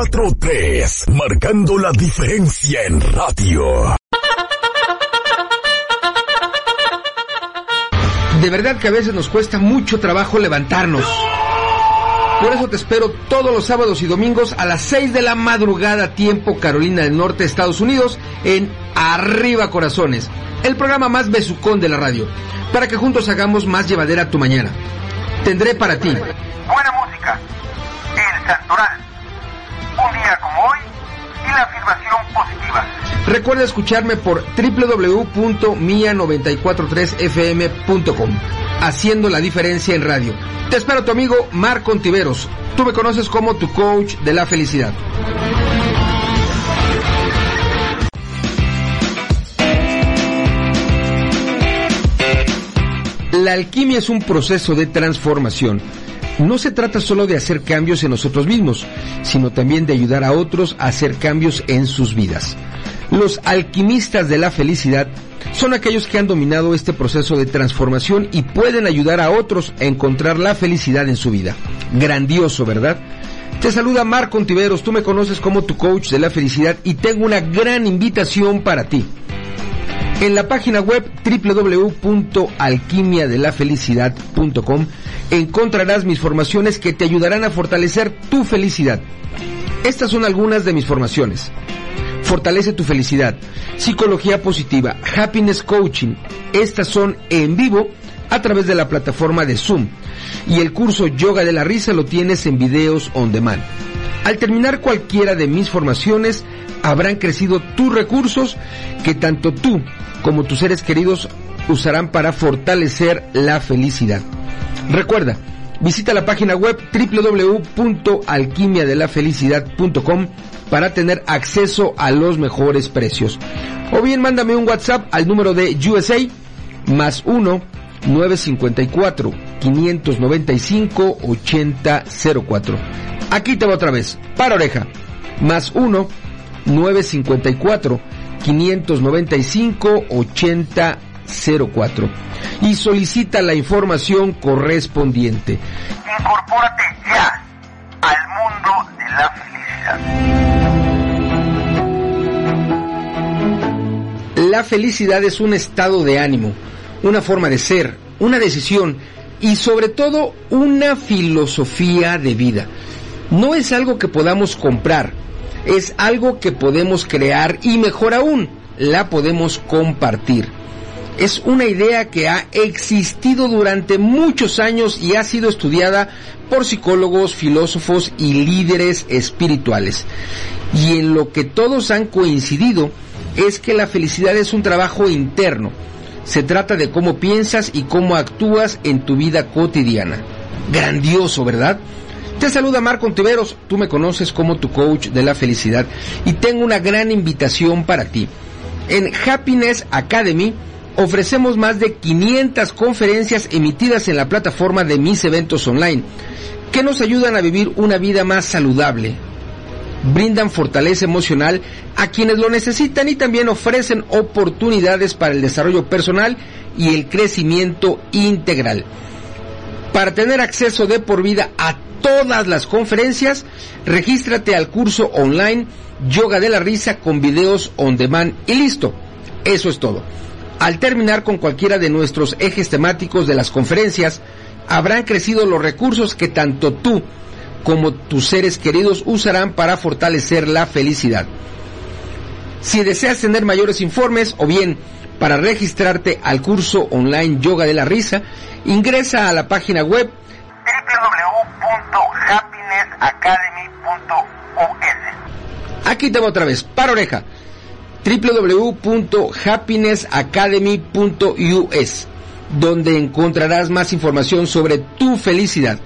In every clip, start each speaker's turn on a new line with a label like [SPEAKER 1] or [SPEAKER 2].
[SPEAKER 1] 943, marcando la diferencia en radio.
[SPEAKER 2] De verdad que a veces nos cuesta mucho trabajo levantarnos. Por eso te espero todos los sábados y domingos a las 6 de la madrugada, tiempo Carolina del Norte, Estados Unidos, en Arriba Corazones, el programa más besucón de la radio, para que juntos hagamos más llevadera tu mañana. Tendré para ti
[SPEAKER 3] buena música, el santoral,
[SPEAKER 2] Recuerda escucharme por www.mia943fm.com, haciendo la diferencia en radio. Te espero tu amigo Marco Ontiveros. Tú me conoces como tu coach de la felicidad. La alquimia es un proceso de transformación. No se trata solo de hacer cambios en nosotros mismos, sino también de ayudar a otros a hacer cambios en sus vidas. Los alquimistas de la felicidad son aquellos que han dominado este proceso de transformación y pueden ayudar a otros a encontrar la felicidad en su vida. Grandioso, ¿verdad? Te saluda Marco Ontiveros, tú me conoces como tu coach de la felicidad y tengo una gran invitación para ti. En la página web www.alquimiadelafelicidad.com encontrarás mis formaciones que te ayudarán a fortalecer tu felicidad. Estas son algunas de mis formaciones. Fortalece tu felicidad, psicología positiva, happiness coaching. Estas son en vivo a través de la plataforma de Zoom. Y el curso Yoga de la Risa lo tienes en videos on demand. Al terminar cualquiera de mis formaciones, habrán crecido tus recursos que tanto tú como tus seres queridos usarán para fortalecer la felicidad. Recuerda, visita la página web www.alquimiadelafelicidad.com para tener acceso a los mejores precios. O bien mándame un WhatsApp al número de USA más 1 954 595 8004. Aquí te va otra vez, para oreja, más 1 954 595 8004 y solicita la información correspondiente.
[SPEAKER 3] Incorpórate ya al mundo de la
[SPEAKER 2] felicidad. La felicidad es un estado de ánimo, una forma de ser, una decisión y sobre todo una filosofía de vida. No es algo que podamos comprar, es algo que podemos crear y mejor aún, la podemos compartir. Es una idea que ha existido durante muchos años y ha sido estudiada por psicólogos, filósofos y líderes espirituales. Y en lo que todos han coincidido es que la felicidad es un trabajo interno. Se trata de cómo piensas y cómo actúas en tu vida cotidiana. Grandioso, ¿verdad? Te saluda Marco Ontiveros, tú me conoces como tu coach de la felicidad y tengo una gran invitación para ti. En Happiness Academy ofrecemos más de 500 conferencias emitidas en la plataforma de mis eventos online que nos ayudan a vivir una vida más saludable. Brindan fortaleza emocional a quienes lo necesitan y también ofrecen oportunidades para el desarrollo personal y el crecimiento integral. Para tener acceso de por vida a todas las conferencias, regístrate al curso online Yoga de la Risa con videos on demand y listo. Eso es todo. Al terminar con cualquiera de nuestros ejes temáticos de las conferencias, habrán crecido los recursos que tanto tú como tus seres queridos usarán para fortalecer la felicidad. Si deseas tener mayores informes o bien para registrarte al curso online Yoga de la Risa, ingresa a la página web
[SPEAKER 3] www.happinessacademy.us.
[SPEAKER 2] Aquí te va otra vez, para oreja www.happinessacademy.us, donde encontrarás más información sobre tu felicidad.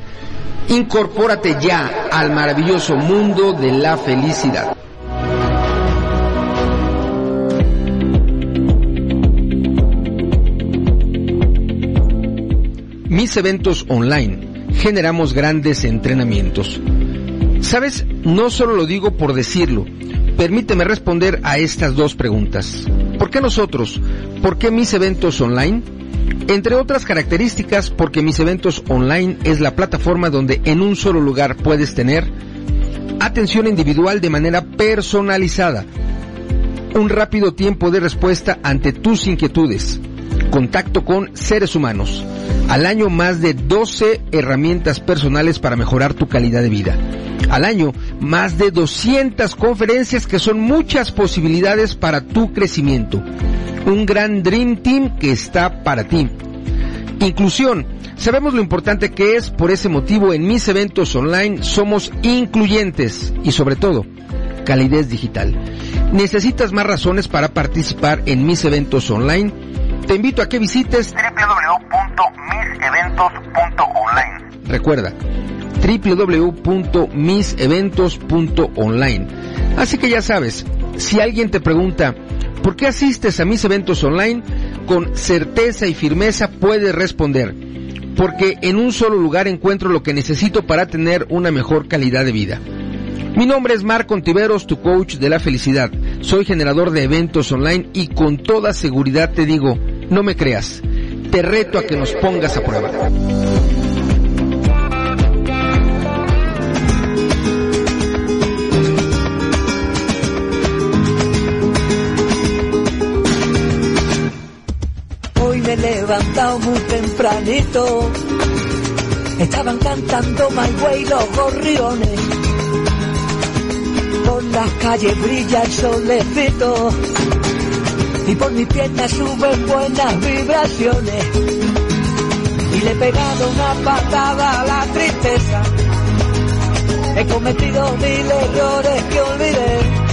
[SPEAKER 2] Incorpórate ya al maravilloso mundo de la felicidad. Mis eventos online generamos grandes entrenamientos. Sabes, no solo lo digo por decirlo, permíteme responder a estas dos preguntas. ¿Por qué nosotros? ¿Por qué mis eventos online? Entre otras características, porque mis eventos online es la plataforma donde en un solo lugar puedes tener atención individual de manera personalizada, un rápido tiempo de respuesta ante tus inquietudes, contacto con seres humanos, al año más de 12 herramientas personales para mejorar tu calidad de vida. Al año más de 200 conferencias que son muchas posibilidades para tu crecimiento. Un gran Dream Team que está para ti. Inclusión. Sabemos lo importante que es, por ese motivo en mis eventos online somos incluyentes y sobre todo calidez digital. ¿Necesitas más razones para participar en mis eventos online? Te invito a que visites
[SPEAKER 3] www.miseventos.online.
[SPEAKER 2] Recuerda, www.miseventos.online. Así que ya sabes, si alguien te pregunta, ¿por qué asistes a mis eventos online? Con certeza y firmeza puedes responder, porque en un solo lugar encuentro lo que necesito para tener una mejor calidad de vida. Mi nombre es Marco Ontiveros, tu coach de la felicidad. Soy generador de eventos online y con toda seguridad te digo, no me creas, te reto a que nos pongas a prueba.
[SPEAKER 4] Levantado muy tempranito. Estaban cantando My Way los gorriones. Por las calles brilla el solecito. Y por mis piernas suben buenas vibraciones. Y le he pegado una patada a la tristeza. He cometido mil errores que olvidé.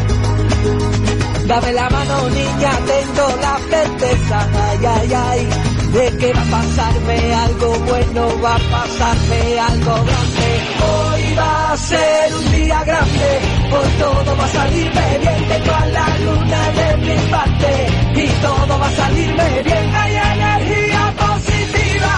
[SPEAKER 4] Dame la mano niña, tengo la certeza, ay, ay, ay, de que va a pasarme algo bueno, va a pasarme algo grande. Hoy va a ser un día grande, hoy todo va a salirme bien, tengo a la luna de mi parte, y todo va a salirme bien, hay energía positiva,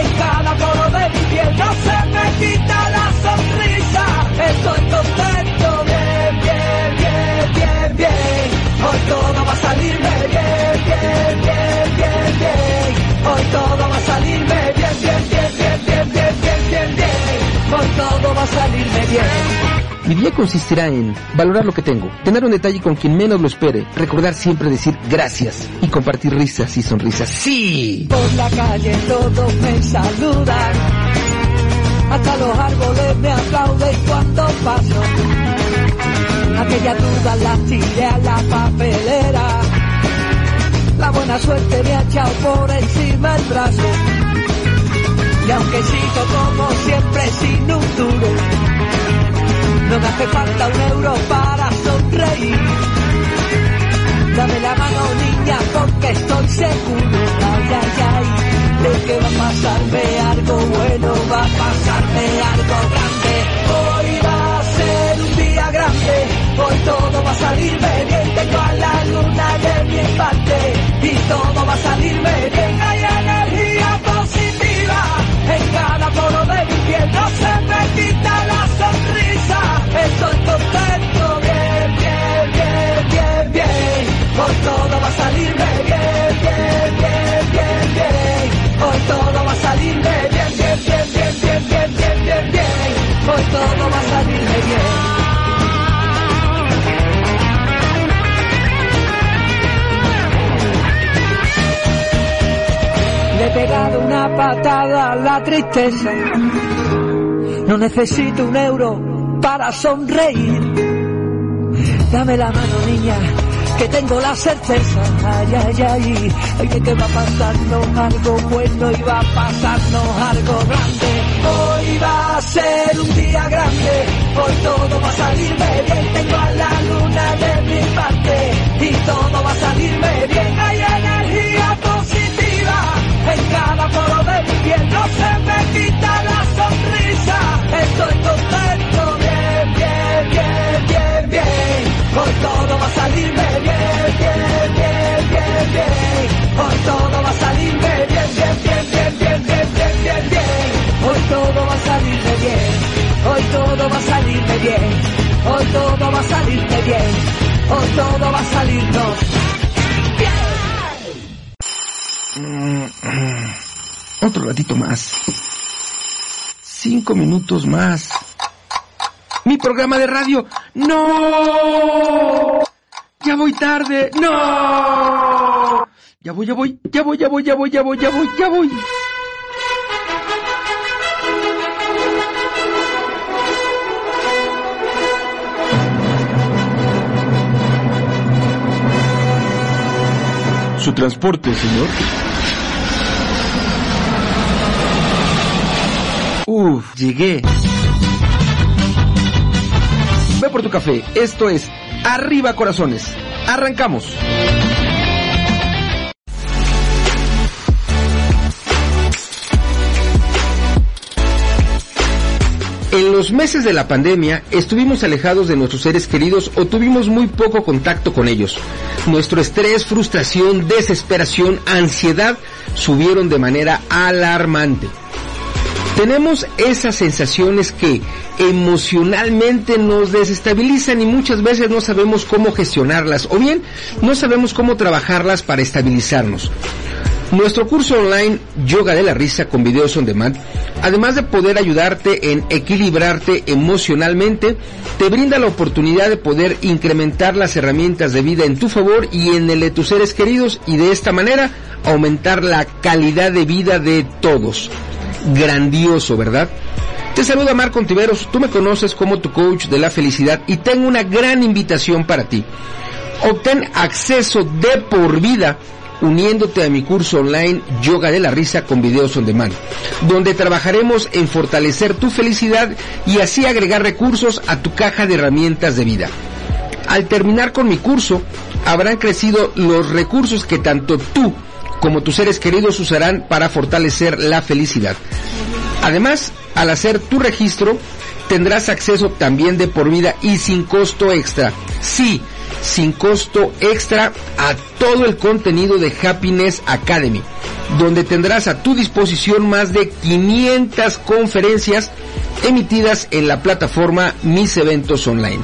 [SPEAKER 4] en cada poro de mi piel no se me quita la sonrisa, estoy contento, bien, bien, bien, bien, bien. Hoy todo va a salirme bien, bien, bien, bien, bien. Hoy todo va a salirme bien, bien, bien, bien, bien, bien, bien, bien, bien. Hoy todo va a salirme bien.
[SPEAKER 2] Mi día consistirá en valorar lo que tengo, tener un detalle con quien menos lo espere, recordar siempre decir gracias y compartir risas y sonrisas. ¡Sí!
[SPEAKER 4] Por la calle todos me saludan. Hasta los árboles me aplauden cuando paso. Aquella duda la tiré a la papelera. La buena suerte me ha echado por encima el brazo. Y aunque sigo como siempre sin un duro, Hoy todo va a salirme bien, bien, bien, bien, bien. Hoy todo va a salirme bien, bien, bien, bien, bien, bien, bien, bien, bien. Hoy todo va a salirme bien. Le he pegado una patada a la tristeza. No necesito un euro para sonreír. Dame la mano, niña, que tengo la certeza. Ay, ay, ay, ay, de que va pasarnos algo bueno y va a pasarnos algo grande. Hoy va a ser un día grande, hoy todo va a salirme bien. Tengo a la luna de mi parte y todo va a salirme bien. Hay energía positiva en cada poro de mi piel, no se me quita la sonrisa. Estoy contento, bien, bien, bien. Hoy todo va a salirme bien, bien, bien, bien, bien. Hoy todo va a salirme bien, bien, bien, bien, bien, bien, bien, bien, bien. Hoy todo va a salirme bien. Hoy todo va a salirme bien. Hoy todo va a salirme bien. Hoy todo va a salirnos bien.
[SPEAKER 2] Otro ratito más. Cinco minutos más. Programa de radio. No. Ya voy tarde. No. Ya voy, ya voy, ya voy, ya voy, ya voy, ya voy, ya voy, ya voy. Su transporte, señor. Uf, llegué. Por tu café. Esto es Arriba Corazones. Arrancamos. En los meses de la pandemia estuvimos alejados de nuestros seres queridos o tuvimos muy poco contacto con ellos. Nuestro estrés, frustración, desesperación, ansiedad subieron de manera alarmante. Tenemos esas sensaciones que emocionalmente nos desestabilizan y muchas veces no sabemos cómo gestionarlas o bien no sabemos cómo trabajarlas para estabilizarnos. Nuestro curso online Yoga de la Risa con videos on demand, además de poder ayudarte en equilibrarte emocionalmente, te brinda la oportunidad de poder incrementar las herramientas de vida en tu favor y en el de tus seres queridos y de esta manera aumentar la calidad de vida de todos. Grandioso, ¿verdad? Te saluda Marco Ontiveros, tú me conoces como tu coach de la felicidad y tengo una gran invitación para ti. Obtén acceso de por vida uniéndote a mi curso online Yoga de la Risa con videos on demand, donde trabajaremos en fortalecer tu felicidad y así agregar recursos a tu caja de herramientas de vida. Al terminar con mi curso, habrán crecido los recursos que tanto tú como tus seres queridos usarán para fortalecer la felicidad. Además, al hacer tu registro, tendrás acceso también de por vida y sin costo extra. Sí, sin costo extra a todo el contenido de Happiness Academy, donde tendrás a tu disposición más de 500 conferencias emitidas en la plataforma Mis Eventos Online.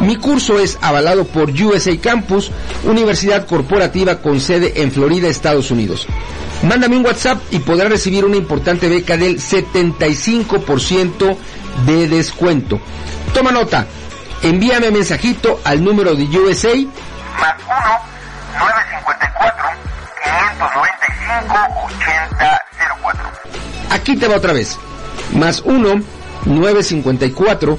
[SPEAKER 2] Mi curso es avalado por USA Campus, Universidad Corporativa con sede en Florida, Estados Unidos. Mándame un WhatsApp y podrás recibir una importante beca del 75% de descuento. Toma nota, envíame mensajito al número de USA
[SPEAKER 3] más 1-954-595-8004.
[SPEAKER 2] Aquí te va otra vez. Más 1 954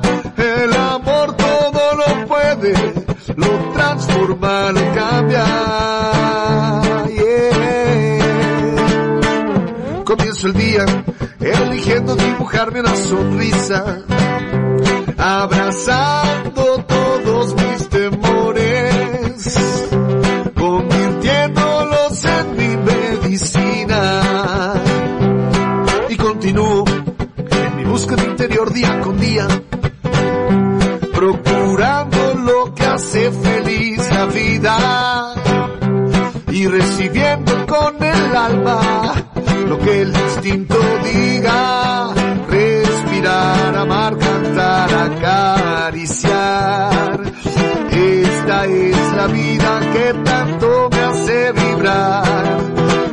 [SPEAKER 5] lo transforma, lo cambia. Comienzo el día eligiendo dibujarme una sonrisa, abrazando todos mis temores, convirtiéndolos en mi medicina. Y continúo en mi búsqueda interior día con día, y recibiendo con el alma lo que el instinto diga, respirar, amar, cantar, acariciar. Esta es la vida que tanto me hace vibrar,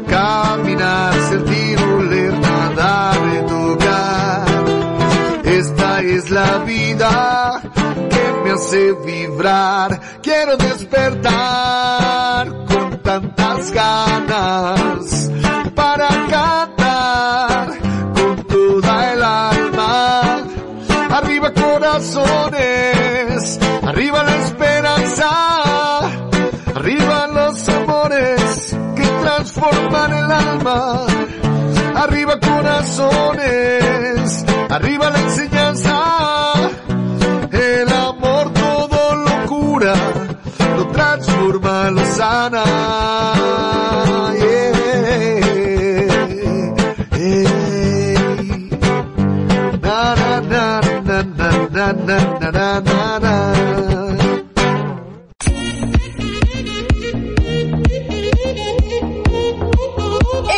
[SPEAKER 5] caminar, sentir, oler, nadar, educar. Esta es la vida hace vibrar, quiero despertar con tantas ganas para cantar con toda el alma. Arriba corazones, arriba la esperanza, arriba los amores que transforman el alma. Arriba corazones, arriba la enseñanza,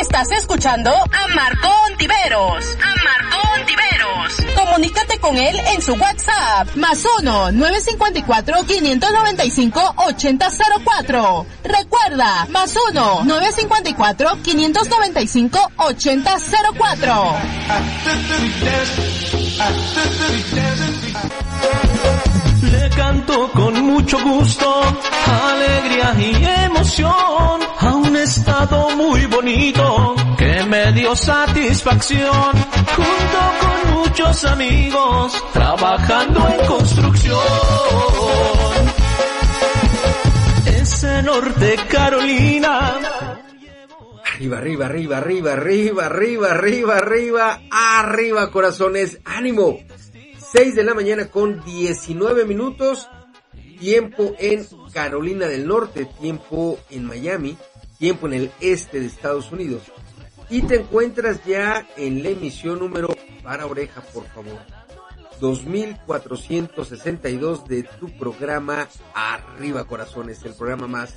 [SPEAKER 6] Estás escuchando. A Marco Ontiveros. Comunícate con él en su WhatsApp. Más 1-954-595-8004. Recuerda, más 1-954-595-8004
[SPEAKER 7] le canto con mucho gusto, alegría y emoción, a un estado muy bonito que me dio satisfacción, junto con muchos amigos, trabajando en construcción. Ese norte Carolina.
[SPEAKER 2] Arriba, arriba, arriba, arriba, arriba, arriba, arriba, arriba, corazones, ánimo. 6 de la mañana con 19 minutos. Tiempo en Carolina del Norte, tiempo en Miami, tiempo en el este de Estados Unidos. Y te encuentras ya en la emisión número, para oreja por favor, 2462 de tu programa Arriba Corazones, el programa más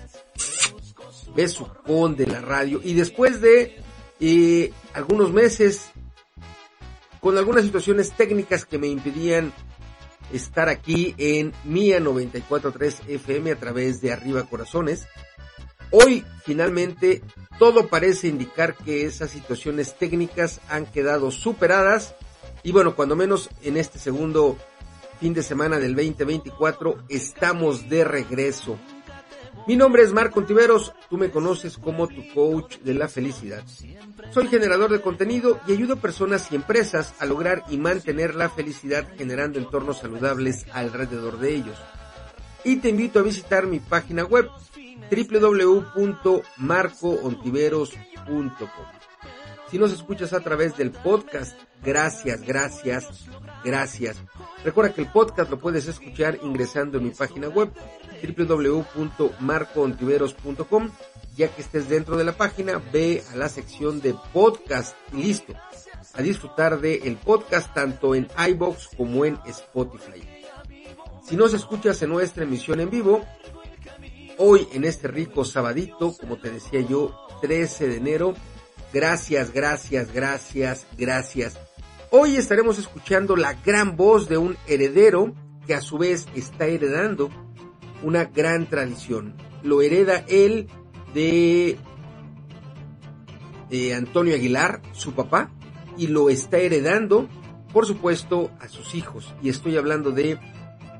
[SPEAKER 2] besucón de la radio. Y después de eh, algunos meses, con algunas situaciones técnicas que me impedían estar aquí en Mía 94.3 FM a través de Arriba Corazones, hoy finalmente todo parece indicar que esas situaciones técnicas han quedado superadas y bueno, cuando menos en este segundo fin de semana del 2024 estamos de regreso. Mi nombre es Marco Ontiveros, tú me conoces como tu coach de la felicidad. Soy generador de contenido y ayudo a personas y empresas a lograr y mantener la felicidad generando entornos saludables alrededor de ellos. Y te invito a visitar mi página web www.marcoontiveros.com. Si nos escuchas a través del podcast, gracias, gracias, gracias. Recuerda que el podcast lo puedes escuchar ingresando en mi página web www.marcoontiveros.com. Ya que estés dentro de la página, ve a la sección de podcast y listo. A disfrutar del el podcast tanto en iBox como en Spotify. Si nos escuchas en nuestra emisión en vivo, hoy en este rico sabadito, como te decía yo, 13 de enero, gracias, gracias, gracias, gracias. Hoy estaremos escuchando la gran voz de un heredero que a su vez está heredando una gran tradición. Lo hereda él de, Antonio Aguilar, su papá, y lo está heredando, por supuesto, a sus hijos. Y estoy hablando de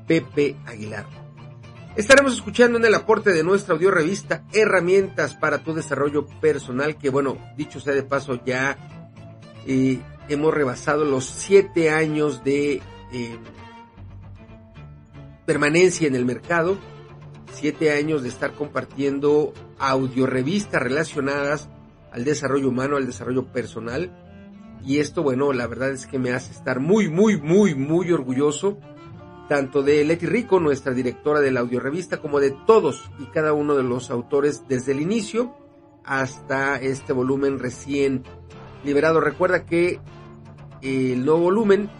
[SPEAKER 2] Pepe Aguilar. Estaremos escuchando en el aporte de nuestra audio revista Herramientas para tu desarrollo personal, que bueno, dicho sea de paso, ya eh, hemos rebasado los siete años de eh, permanencia en el mercado, siete años de estar compartiendo audio revistas relacionadas al desarrollo humano, al desarrollo personal. Y esto, bueno, la verdad es que me hace estar muy, muy, muy, muy orgulloso tanto de Leti Rico, nuestra directora de la audiorevista, como de todos y cada uno de los autores desde el inicio hasta este volumen recién liberado. Recuerda que el nuevo volumen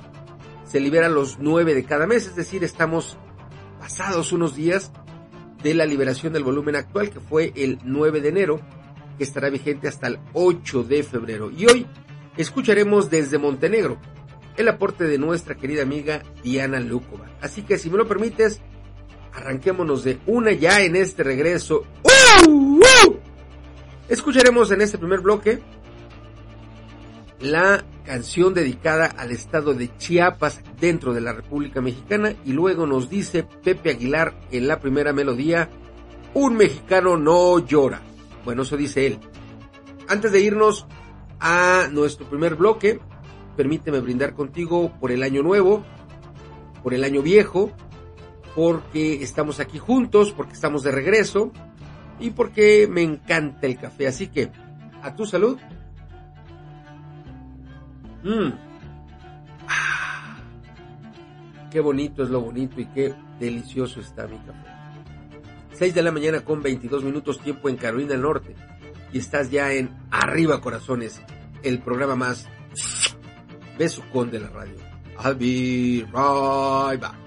[SPEAKER 2] se libera los nueve de cada mes, es decir, estamos pasados unos días de la liberación del volumen actual, que fue el 9 de enero, que estará vigente hasta el 8 de febrero. Y hoy escucharemos desde Montenegro el aporte de nuestra querida amiga Diana Lukova. Así que si me lo permites, arranquémonos de una ya en este regreso. ¡Uh! ¡Uh! Escucharemos en este primer bloque la canción dedicada al estado de Chiapas dentro de la República Mexicana y luego nos dice Pepe Aguilar en la primera melodía, un mexicano no llora. Bueno, eso dice él. Antes de irnos a nuestro primer bloque, permíteme brindar contigo por el año nuevo, por el año viejo, porque estamos aquí juntos, porque estamos de regreso y porque me encanta el café. Así que, a tu salud. Mm. Ah. Qué bonito es lo bonito y qué delicioso está mi café. 6 de la mañana con 22 minutos tiempo en Carolina del Norte. Y estás ya en Arriba Corazones, el programa más besucón de la radio. I'll be right back.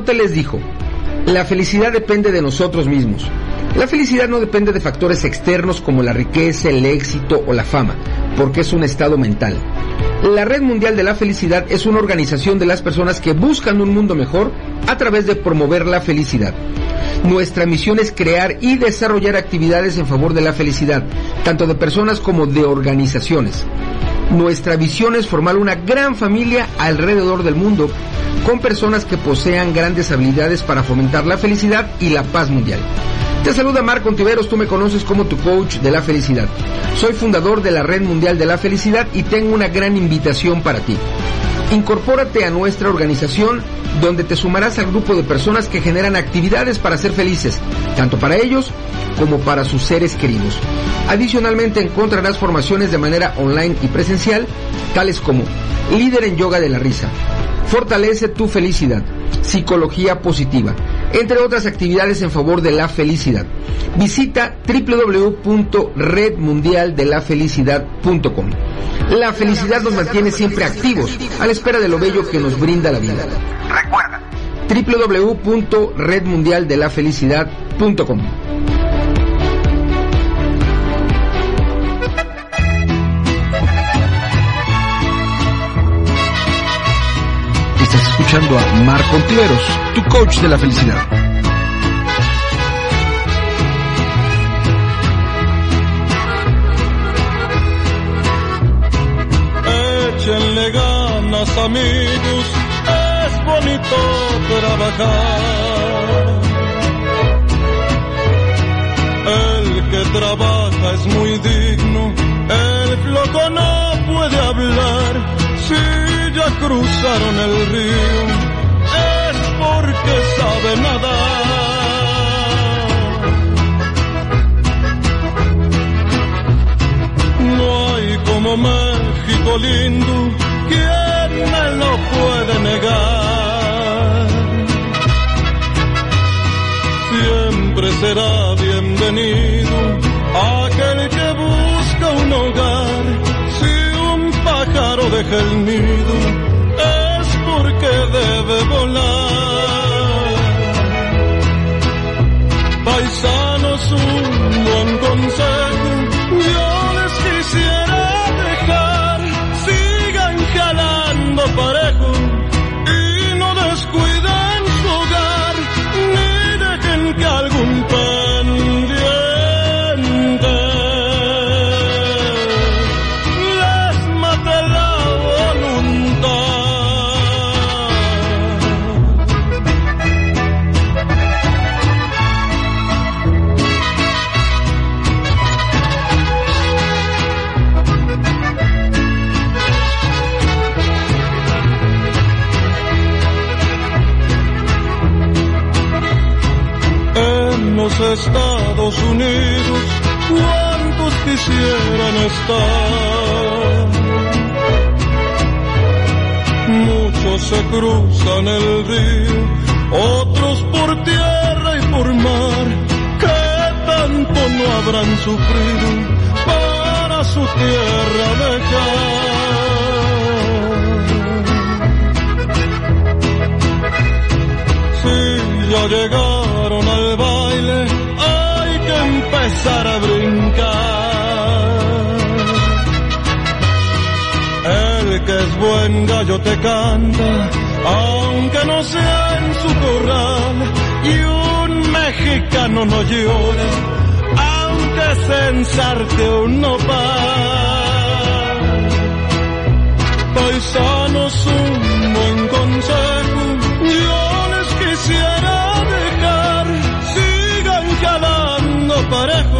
[SPEAKER 2] Aristóteles dijo, la felicidad depende de nosotros mismos. La felicidad no depende de factores externos como la riqueza, el éxito o la fama, porque es un estado mental. La Red Mundial de la Felicidad es una organización de las personas que buscan un mundo mejor a través de promover la felicidad. Nuestra misión es crear y desarrollar actividades en favor de la felicidad, tanto de personas como de organizaciones. Nuestra visión es formar una gran familia alrededor del mundo con personas que posean grandes habilidades para fomentar la felicidad y la paz mundial. Te saluda Marco Ontiveros, tú me conoces como tu coach de la felicidad. Soy fundador de la Red Mundial de la Felicidad y tengo una gran invitación para ti. Incorpórate a nuestra organización donde te sumarás al grupo de personas que generan actividades para ser felices, tanto para ellos como para sus seres queridos. Adicionalmente encontrarás formaciones de manera online y presencial, tales como líder en yoga de la risa, fortalece tu felicidad, psicología positiva, entre otras actividades en favor de la felicidad. Visita www.redmundialdelafelicidad.com. La felicidad nos mantiene siempre activos, a la espera de lo bello que nos brinda la vida.
[SPEAKER 3] Recuerda,
[SPEAKER 2] www.redmundialdelafelicidad.com.
[SPEAKER 8] escuchando a Marco Ontiveros, tu coach de la felicidad.
[SPEAKER 7] Échenle ganas amigos, es bonito trabajar. El que trabaja es muy digno, el floco no cruzaron el río, es porque sabe nadar. No hay como México lindo, ¿quién me lo puede negar? Siempre será bienvenido aquel que busca un hogar. Deja el nido, es porque debe volar. Paisanos, un buen consejo, Estados Unidos, ¿cuántos quisieran estar? Muchos se cruzan el río, otros por tierra y por mar, que tanto no habrán sufrido para su tierra dejar. Ya llegaron al baile, empezar brincar. El que es buen gallo te canta, aunque no sea en su corral. Y un mexicano no llora, aunque se ensarte un nopal. Paisanos, un buen consejo,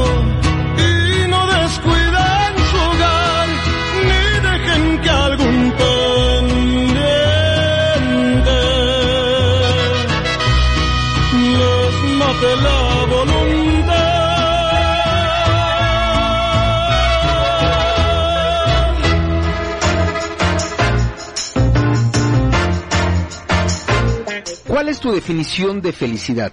[SPEAKER 7] parejo y no descuiden su hogar, ni dejen que algún pendiente les mate la voluntad.
[SPEAKER 2] ¿Cuál es tu definición de felicidad?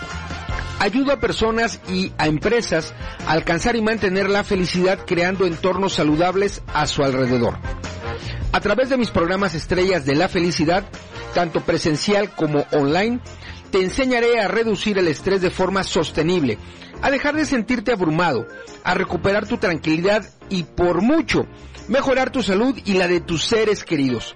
[SPEAKER 2] Ayudo a personas y a empresas a alcanzar y mantener la felicidad creando entornos saludables a su alrededor. A través de mis programas estrellas de la felicidad, tanto presencial como online, te enseñaré a reducir el estrés de forma sostenible, a dejar de sentirte abrumado, a recuperar tu tranquilidad y por mucho mejorar tu salud y la de tus seres queridos.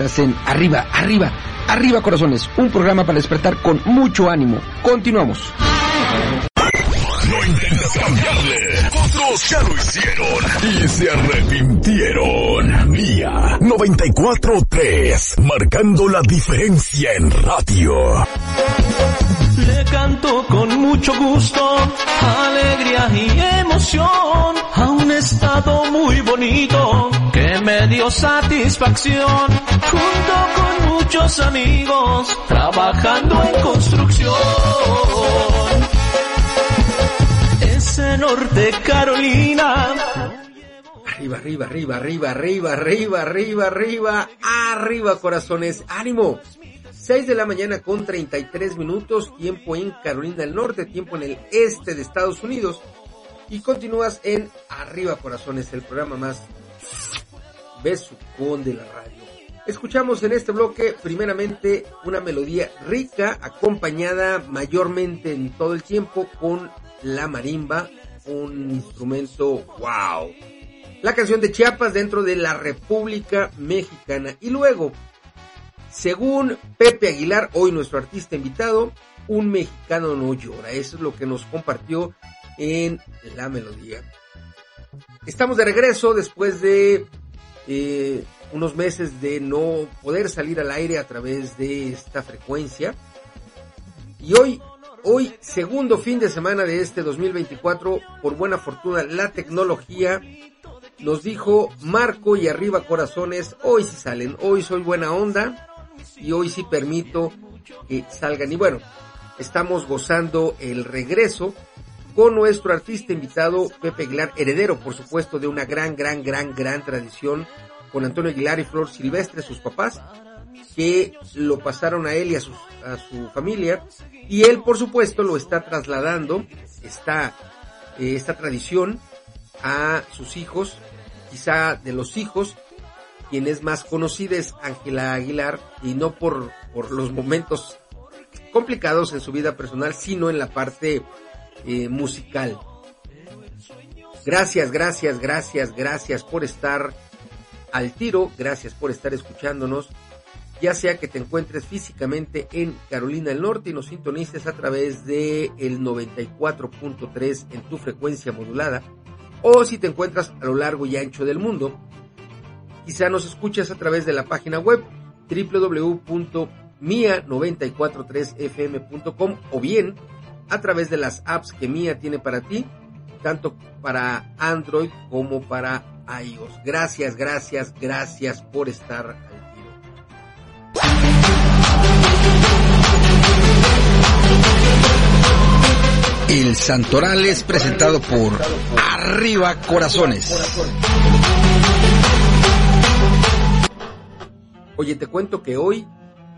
[SPEAKER 2] En Arriba, Arriba, Arriba Corazones, un programa para despertar con mucho ánimo. Continuamos.
[SPEAKER 1] No intentes cambiarle. Otros ya lo hicieron y se arrepintieron. Mía 94.3, marcando la diferencia en radio.
[SPEAKER 9] Le canto con mucho gusto, alegría y emoción a un estado muy bonito que me dio satisfacción junto con muchos amigos trabajando en construcción. Ese norte Carolina
[SPEAKER 2] Arriba, arriba, arriba, arriba, arriba, arriba, arriba, arriba, corazones. ¡Ánimo! 6 de la mañana con 33 minutos, tiempo en Carolina del Norte, tiempo en el este de Estados Unidos. Y continúas en Arriba Corazones, el programa más besucón de la radio. Escuchamos en este bloque primeramente una melodía rica, acompañada mayormente en todo el tiempo con la marimba, un instrumento wow. La canción de Chiapas dentro de la República Mexicana. Y luego, según Pepe Aguilar, hoy nuestro artista invitado, un mexicano no llora. Eso es lo que nos compartió en la melodía. Estamos de regreso después de eh, unos meses de no poder salir al aire a través de esta frecuencia. Y hoy, hoy, segundo fin de semana de este 2024, por buena fortuna, la tecnología nos dijo Marco y arriba corazones, hoy sí salen, hoy soy buena onda y hoy sí permito que salgan. Y bueno, estamos gozando el regreso con nuestro artista invitado Pepe Aguilar, heredero por supuesto de una gran, gran, gran, gran tradición con Antonio Aguilar y Flor Silvestre, sus papás, que lo pasaron a él y a su, a su familia, y él por supuesto lo está trasladando, esta, eh, esta tradición a sus hijos, quizá de los hijos, quien es más conocida es Ángela Aguilar, y no por, por los momentos complicados en su vida personal, sino en la parte eh, musical. Gracias, gracias, gracias, gracias por estar al tiro, gracias por estar escuchándonos, ya sea que te encuentres físicamente en Carolina del Norte y nos sintonices a través de el 94.3 en tu frecuencia modulada, o si te encuentras a lo largo y ancho del mundo, quizá nos escuchas a través de la página web www.mia943fm.com o bien a través de las apps que Mia tiene para ti, tanto para Android como para iOS. Gracias, gracias, gracias por estar al tiro. El Santoral es presentado por Arriba Corazones. Oye, te cuento que hoy,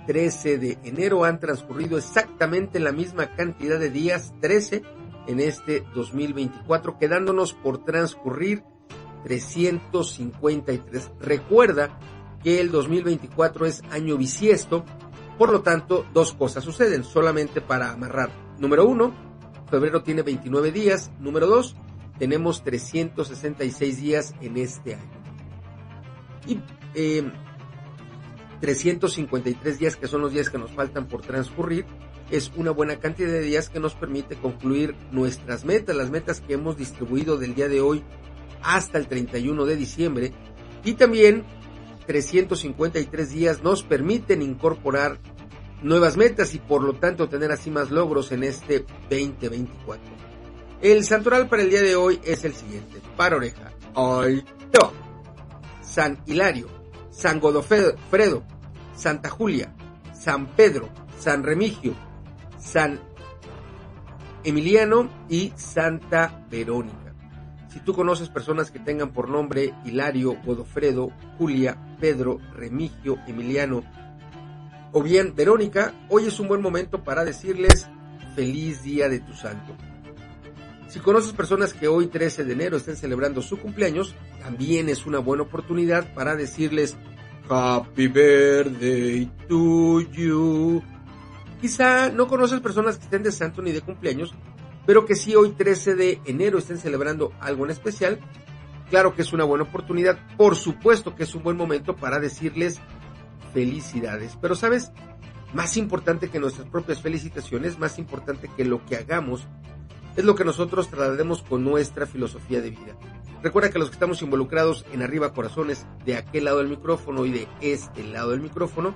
[SPEAKER 2] 13 de enero, han transcurrido exactamente la misma cantidad de días, 13, en este 2024, quedándonos por transcurrir 353. Recuerda que el 2024 es año bisiesto, por lo tanto, dos cosas suceden, solamente para amarrar. Número uno, febrero tiene 29 días. Número dos, tenemos 366 días en este año. Y eh, 353 días, que son los días que nos faltan por transcurrir, es una buena cantidad de días que nos permite concluir nuestras metas, las metas que hemos distribuido del día de hoy hasta el 31 de diciembre y también 353 días nos permiten incorporar nuevas metas y por lo tanto tener así más logros en este 2024. El santoral para el día de hoy es el siguiente. Para oreja. Ay, no. San Hilario, San Godofredo, Santa Julia, San Pedro, San Remigio, San Emiliano y Santa Verónica. Si tú conoces personas que tengan por nombre Hilario, Godofredo, Julia, Pedro, Remigio, Emiliano o bien Verónica, hoy es un buen momento para decirles feliz día de tu santo. Si conoces personas que hoy 13 de enero estén celebrando su cumpleaños, también es una buena oportunidad para decirles Happy Birthday to you. Quizá no conoces personas que estén de santo ni de cumpleaños, pero que si hoy 13 de enero estén celebrando algo en especial, claro que es una buena oportunidad, por supuesto que es un buen momento para decirles felicidades, pero sabes, más importante que nuestras propias felicitaciones, más importante que lo que hagamos, es lo que nosotros traslademos con nuestra filosofía de vida. Recuerda que los que estamos involucrados en Arriba Corazones, de aquel lado del micrófono y de este lado del micrófono,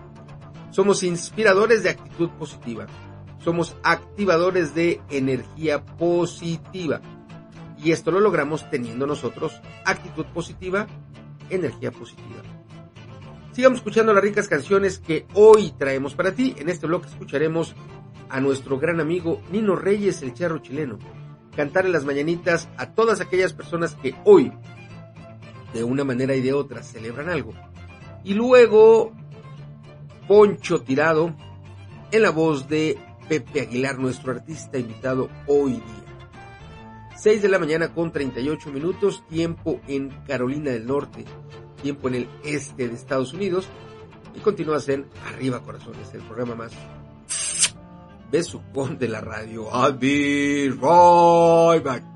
[SPEAKER 2] somos inspiradores de actitud positiva somos activadores de energía positiva. Y esto lo logramos teniendo nosotros actitud positiva, energía positiva. Sigamos escuchando las ricas canciones que hoy traemos para ti. En este bloque escucharemos a nuestro gran amigo Nino Reyes, el charro chileno, cantar en las mañanitas a todas aquellas personas que hoy, de una manera y de otra, celebran algo. Y luego, Poncho Tirado, en la voz de Pepe Aguilar, nuestro artista invitado hoy día. 6 de la mañana con 38 minutos, tiempo en Carolina del Norte, tiempo en el este de Estados Unidos. Y continúas en Arriba Corazones, el programa más besucón de la radio. I'll be right back.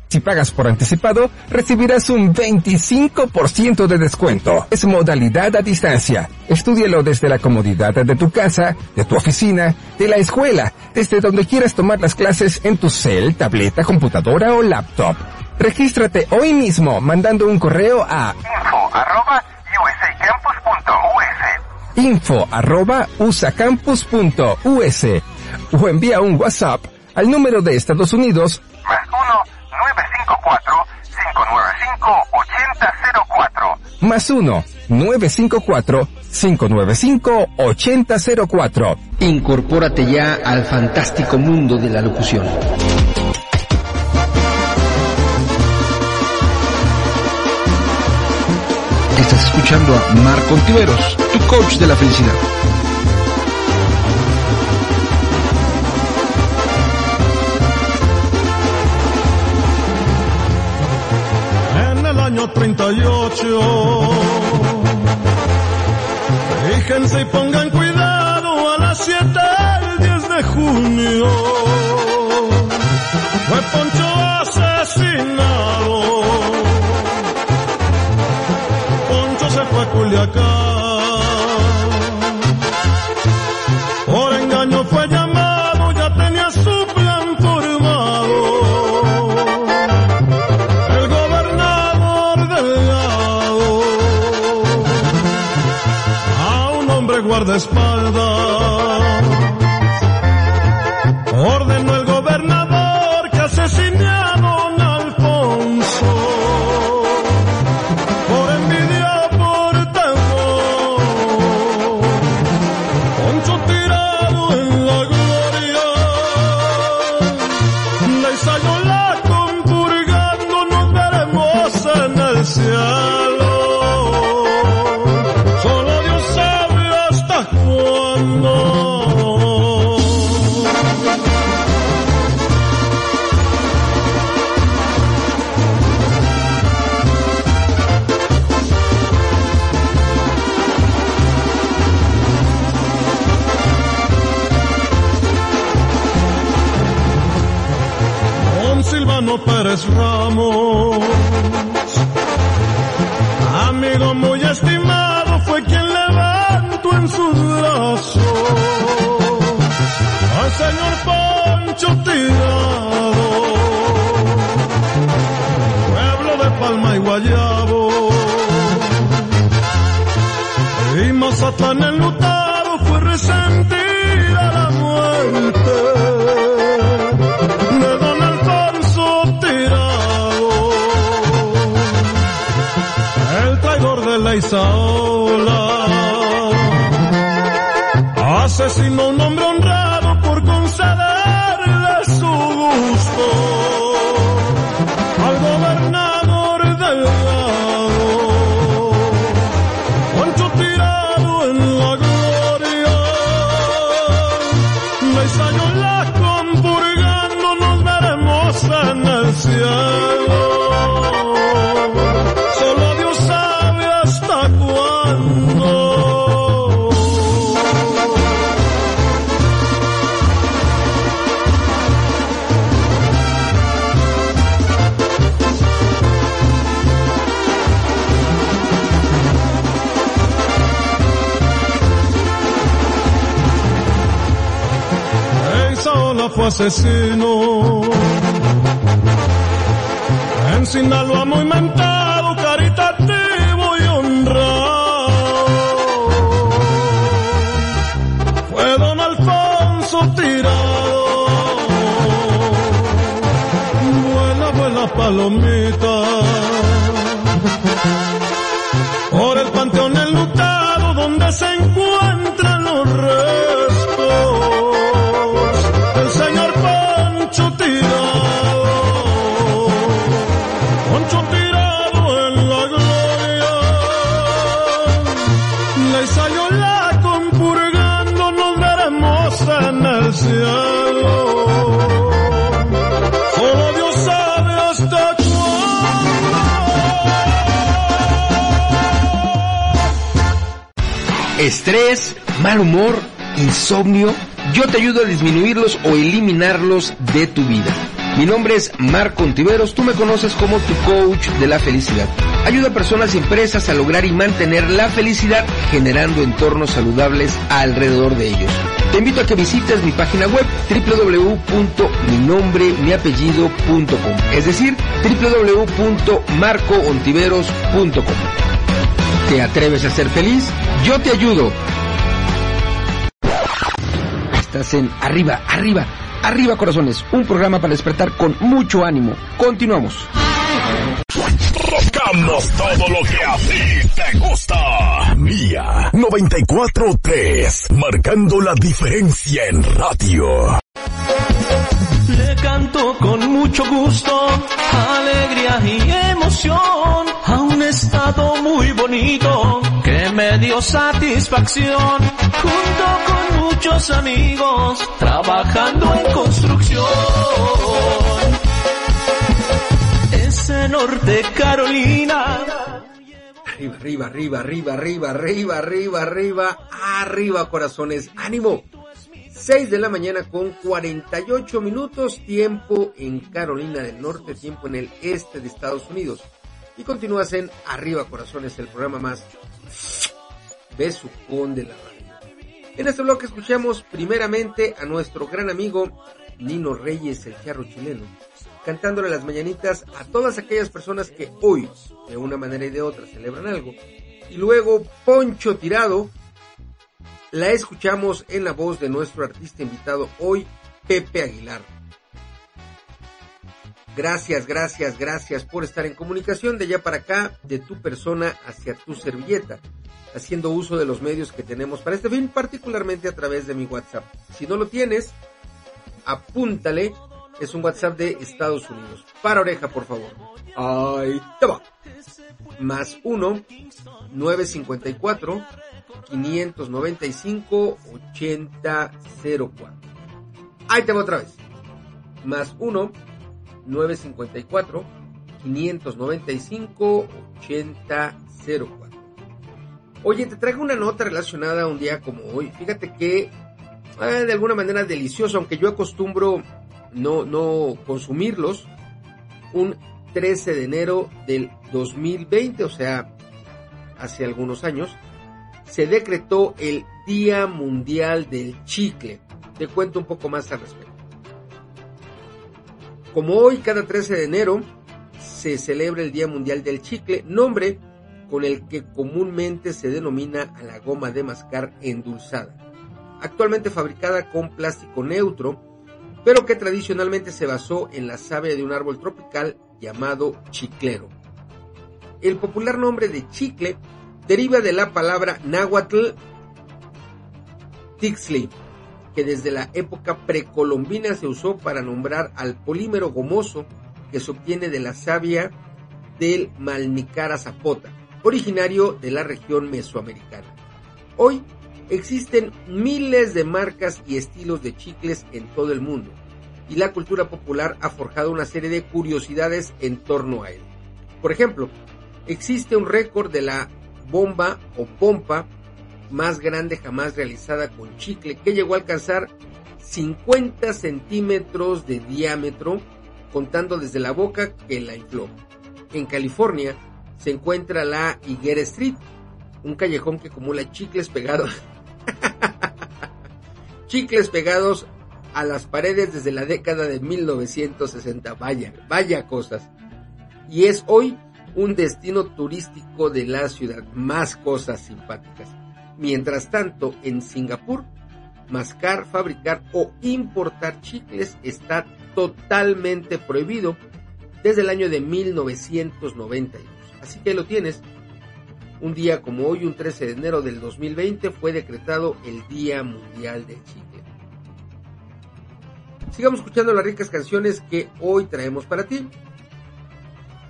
[SPEAKER 10] Si pagas por anticipado, recibirás un 25% de descuento. Es modalidad a distancia. Estúdialo desde la comodidad de tu casa, de tu oficina, de la escuela, desde donde quieras tomar las clases en tu cel, tableta, computadora o laptop. Regístrate hoy mismo mandando un correo a
[SPEAKER 3] Info arroba usacampus.us.
[SPEAKER 10] info arroba usacampus.us o envía un WhatsApp al número de Estados Unidos
[SPEAKER 3] Más 1-954-595-8004.
[SPEAKER 10] más 1 954 595 8004.
[SPEAKER 2] Incorpórate ya al fantástico mundo de la locución.
[SPEAKER 8] Estás escuchando a Marco Ontiveros, tu coach de la felicidad.
[SPEAKER 7] en el año 38. Fíjense y pongan cuidado a las 7 del 10 de junio. Fue Poncho the small Isaola fue
[SPEAKER 2] estrés, mal humor, insomnio, yo te ayudo a disminuirlos o eliminarlos de tu vida. Mi nombre es Marco Ontiveros, tú me conoces como tu coach de la felicidad. Ayuda a personas y empresas a lograr y mantener la felicidad generando entornos saludables alrededor de ellos. Te invito a que visites mi página web www.minombremiapellido.com, es decir, www.marcoontiveros.com. ¿Te atreves a ser feliz? Yo te ayudo. Estás en Arriba, Arriba, Arriba Corazones, un programa para despertar con mucho ánimo. Continuamos.
[SPEAKER 1] Tocamos todo lo que a ti te gusta. Mía 943, marcando la diferencia en radio.
[SPEAKER 9] Le canto con mucho gusto, alegría y emoción a un estado muy bonito dio satisfacción junto con muchos amigos trabajando en construcción. Ese norte Carolina.
[SPEAKER 2] Arriba, arriba, arriba, arriba, arriba, arriba, arriba, arriba, corazones, ánimo. 6 de la mañana con 48 minutos, tiempo en Carolina del Norte, tiempo en el este de Estados Unidos. Y continúas en Arriba Corazones, el programa más en este bloque escuchamos primeramente a nuestro gran amigo Nino Reyes, el charro chileno, cantándole las mañanitas a todas aquellas personas que hoy, de una manera y de otra, celebran algo. Y luego Poncho Tirado, la escuchamos en la voz de nuestro artista invitado hoy, Pepe Aguilar. Gracias, gracias, gracias por estar en comunicación de allá para acá, de tu persona hacia tu servilleta, haciendo uso de los medios que tenemos para este fin, particularmente a través de mi WhatsApp. Si no lo tienes, apúntale, es un WhatsApp de Estados Unidos. Para oreja, por favor. Ahí te va. Más 1 954 595 8004. Ahí te va otra vez. Más 1 954 595 8004. Oye, te traigo una nota relacionada a un día como hoy. Fíjate que ah, de alguna manera delicioso, aunque yo acostumbro no, no consumirlos. Un 13 de enero del 2020, o sea, hace algunos años, se decretó el Día Mundial del Chicle. Te cuento un poco más al respecto. Como hoy, cada 13 de enero, se celebra el Día Mundial del Chicle, nombre con el que comúnmente se denomina a la goma de mascar endulzada. Actualmente fabricada con plástico neutro, pero que tradicionalmente se basó en la savia de un árbol tropical llamado chiclero. El popular nombre de chicle deriva de la palabra náhuatl tixli, que desde la época precolombina se usó para nombrar al polímero gomoso que se obtiene de la savia del Malnicara zapota, originario de la región mesoamericana. Hoy existen miles de marcas y estilos de chicles en todo el mundo, y la cultura popular ha forjado una serie de curiosidades en torno a él. Por ejemplo, existe un récord de la bomba o pompa más grande jamás realizada con chicle que llegó a alcanzar 50 centímetros de diámetro contando desde la boca que la infló. En California se encuentra la Higuera Street, un callejón que acumula chicles pegados chicles pegados a las paredes desde la década de 1960. Vaya, vaya cosas. Y es hoy un destino turístico de la ciudad. Más cosas simpáticas. Mientras tanto, en Singapur, mascar, fabricar o importar chicles está totalmente prohibido desde el año de 1992. Así que lo tienes. Un día como hoy, un 13 de enero del 2020, fue decretado el Día Mundial del Chicle. Sigamos escuchando las ricas canciones que hoy traemos para ti.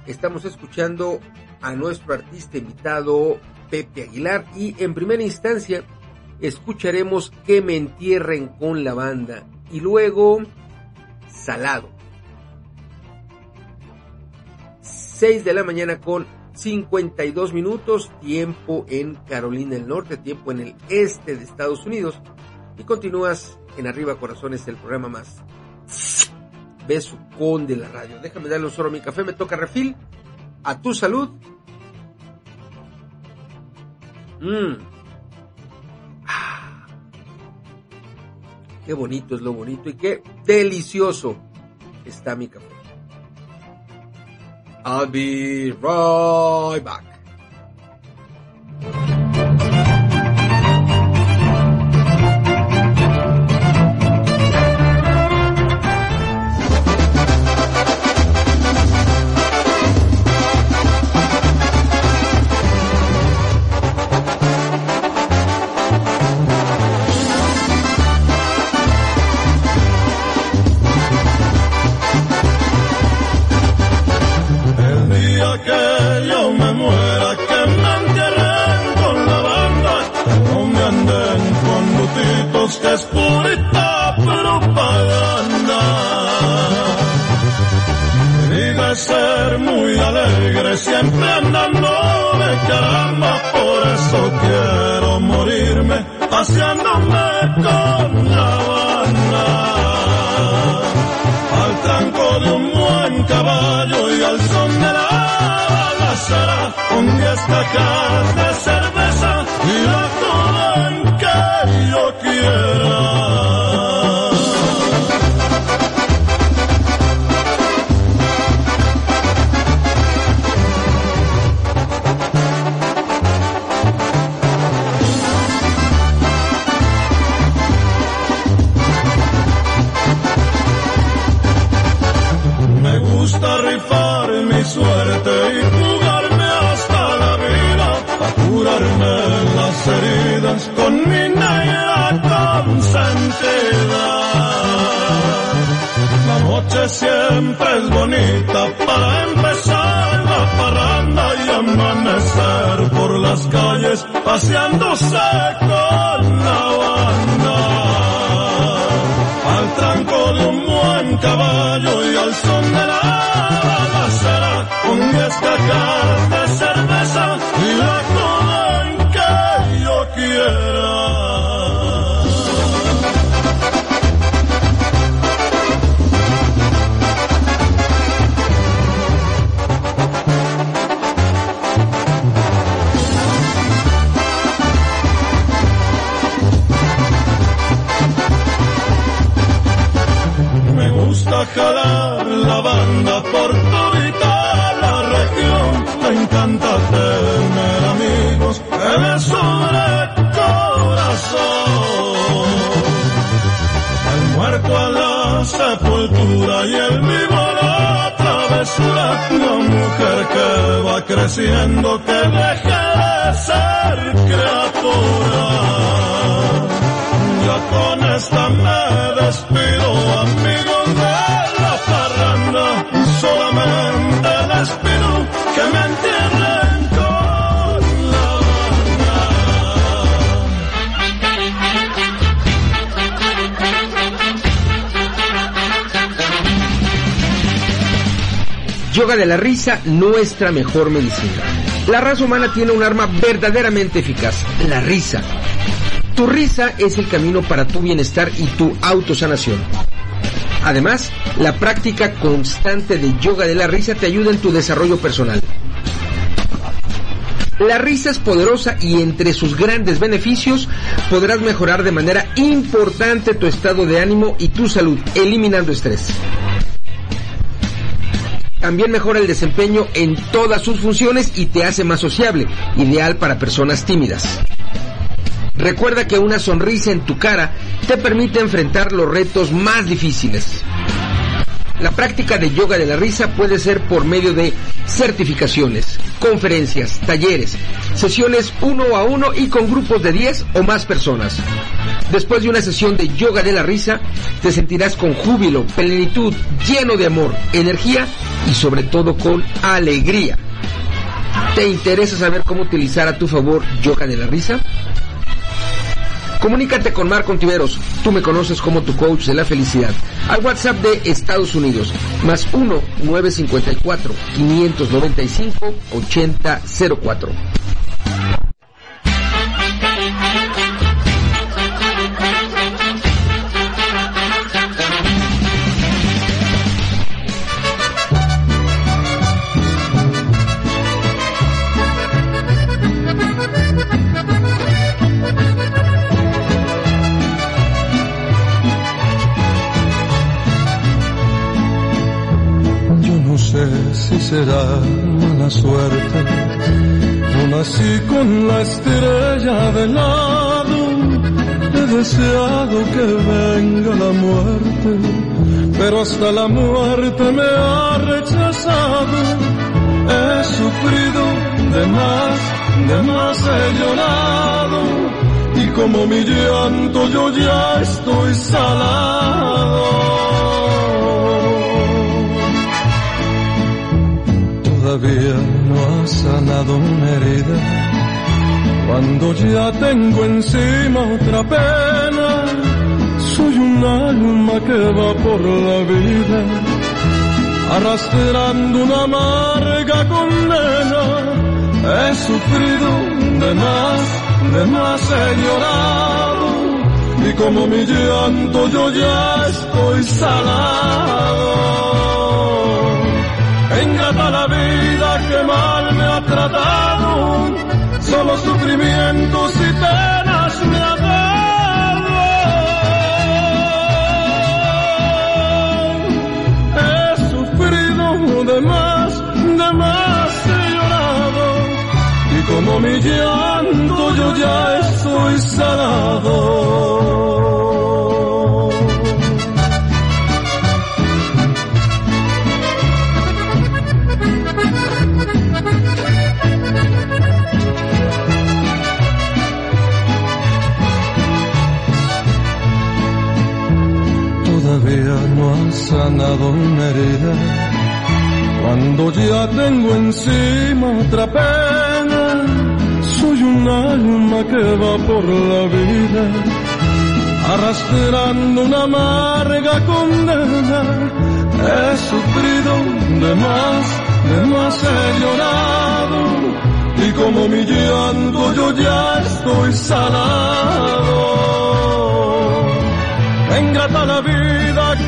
[SPEAKER 2] Estamos escuchando a nuestro artista invitado Pepe Aguilar y en primera instancia escucharemos Que me entierren con la banda y luego Salado. 6 de la mañana con
[SPEAKER 7] 52 minutos, tiempo en Carolina del Norte, tiempo en el este de Estados Unidos. Y continúas en Arriba Corazones, el programa más besucón de la radio. Déjame darle un solo a mi café, me toca refil. A tu salud. Mmm. Qué bonito es lo bonito y qué delicioso está mi café. I'll be right back. Nuestra mejor medicina. La raza humana tiene un arma verdaderamente eficaz, la risa. Tu risa es el camino para tu bienestar y tu autosanación. Además, la práctica constante de yoga de la risa te ayuda en tu desarrollo personal. La risa es poderosa y entre sus grandes beneficios podrás mejorar de manera importante tu estado de ánimo y tu salud, eliminando estrés. También mejora el desempeño en todas sus funciones y te hace más sociable, ideal para personas tímidas. Recuerda que una sonrisa en tu cara te permite enfrentar los retos más difíciles. La práctica de yoga de la risa puede ser por medio de certificaciones, conferencias, talleres, sesiones uno a uno y con grupos de 10 o más personas. Después de una sesión de yoga de la risa, te sentirás con júbilo, plenitud, lleno de amor, energía y sobre todo con alegría. ¿Te interesa saber cómo utilizar a tu favor yoga de la risa?
[SPEAKER 2] Comunícate con Marco Ontiveros, tú me conoces como tu coach de la felicidad, al WhatsApp de Estados Unidos, más 1-954-595-8004.
[SPEAKER 7] Será mala suerte. No nací con la estrella de lado. He deseado que venga la muerte, pero hasta la muerte me ha rechazado. He sufrido de más, de más he llorado. Y como mi llanto yo ya estoy salado. Todavía no ha sanado una herida. Cuando ya tengo encima otra pena, soy un alma que va por la vida, arrastrando una amarga condena. He sufrido de más, de más he llorado, y como mi llanto yo ya estoy salado. Ingrata la vida que mal me ha tratado, solo sufrimientos y penas me ha dado. He sufrido de más, de más he llorado, y como mi llanto yo ya estoy salado. No ha sanado una herida. Cuando ya tengo encima otra pena, soy un alma que va por la vida, arrastrando una amarga condena. He sufrido de más, de más he llorado, y como mi llanto yo ya estoy salado. Ingrata la vida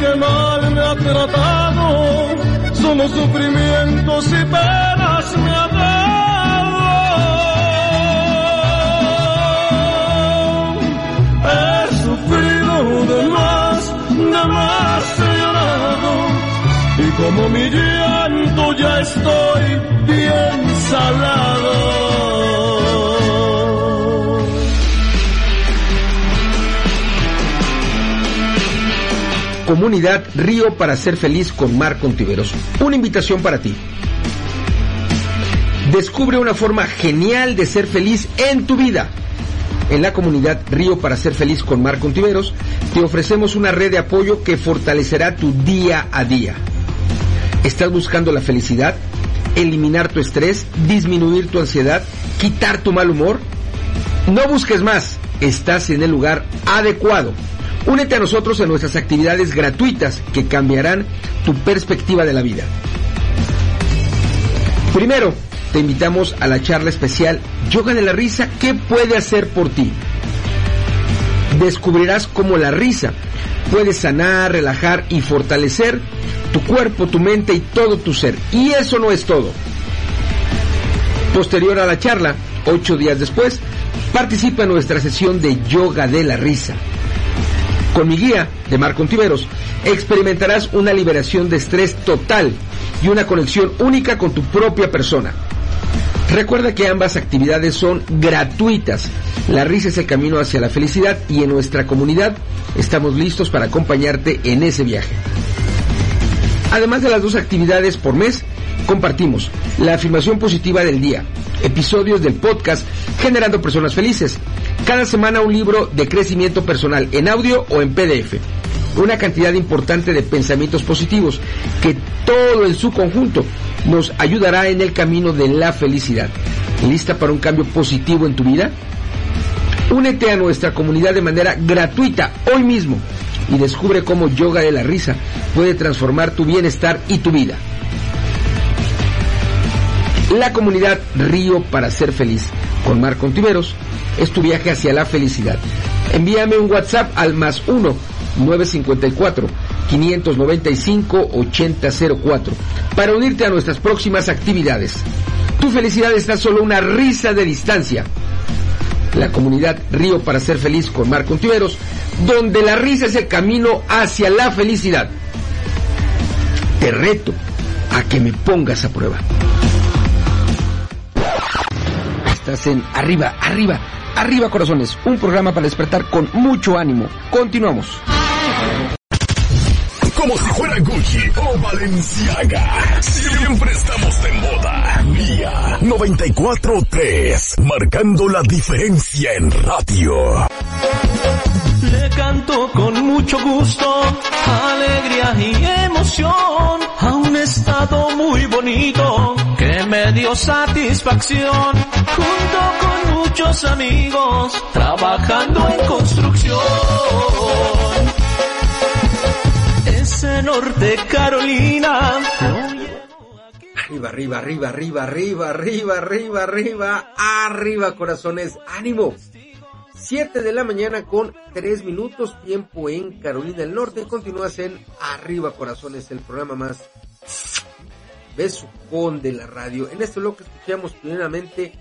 [SPEAKER 7] que mal me ha tratado, solo sufrimientos y penas me ha dado. He sufrido de más, de más he llorado, y como mi llanto ya estoy bien salado.
[SPEAKER 2] Comunidad Río para ser feliz con Marco Ontiveros. Una invitación para ti. Descubre una forma genial de ser feliz en tu vida. En la comunidad Río para ser feliz con Marco Ontiveros te ofrecemos una red de apoyo que fortalecerá tu día a día. ¿Estás buscando la felicidad? ¿Eliminar tu estrés? ¿Disminuir tu ansiedad? ¿Quitar tu mal humor? No busques más. Estás en el lugar adecuado. Únete a nosotros en nuestras actividades gratuitas que cambiarán tu perspectiva de la vida. Primero, te invitamos a la charla especial Yoga de la Risa, ¿qué puede hacer por ti? Descubrirás cómo la risa puede sanar, relajar y fortalecer tu cuerpo, tu mente y todo tu ser. Y eso no es todo. Posterior a la charla, ocho días después, participa en nuestra sesión de Yoga de la Risa. Con mi guía de Marco Ontiveros experimentarás una liberación de estrés total y una conexión única con tu propia persona. Recuerda que ambas actividades son gratuitas. La risa es el camino hacia la felicidad y en nuestra comunidad estamos listos para acompañarte en ese viaje. Además de las dos actividades por mes, compartimos la afirmación positiva del día, episodios del podcast Generando Personas Felices, cada semana un libro de crecimiento personal en audio o en PDF, una cantidad importante de pensamientos positivos que todo en su conjunto nos ayudará en el camino de la felicidad. ¿Lista para un cambio positivo en tu vida? Únete a nuestra comunidad de manera gratuita hoy mismo y descubre cómo Yoga de la Risa puede transformar tu bienestar y tu vida. La comunidad Río para ser feliz con Marco Ontiveros es tu viaje hacia la felicidad. Envíame un WhatsApp al más 1 954 595 8004 para unirte a nuestras próximas actividades. Tu felicidad está solo una risa de distancia. La comunidad Río para ser feliz con Marco Ontiveros, donde la risa es el camino hacia la felicidad. Te reto a que me pongas a prueba. Estás en Arriba, Arriba, Arriba Corazones, un programa para despertar con mucho ánimo. Continuamos.
[SPEAKER 1] Como si fuera Gucci o Balenciaga. Siempre estamos de moda. Mía 94.3. Marcando la diferencia en radio
[SPEAKER 9] le canto con mucho gusto, alegría y emoción a un estado muy bonito que me dio satisfacción junto con muchos amigos trabajando en construcción. Ese norte Carolina.
[SPEAKER 2] Arriba, arriba, arriba, arriba, arriba, arriba, arriba, arriba, corazones, ánimo 7 de la mañana con 3 minutos, tiempo en Carolina del Norte. Continúas en Arriba Corazones, el programa más besucón de la radio. En este bloque escuchamos primeramente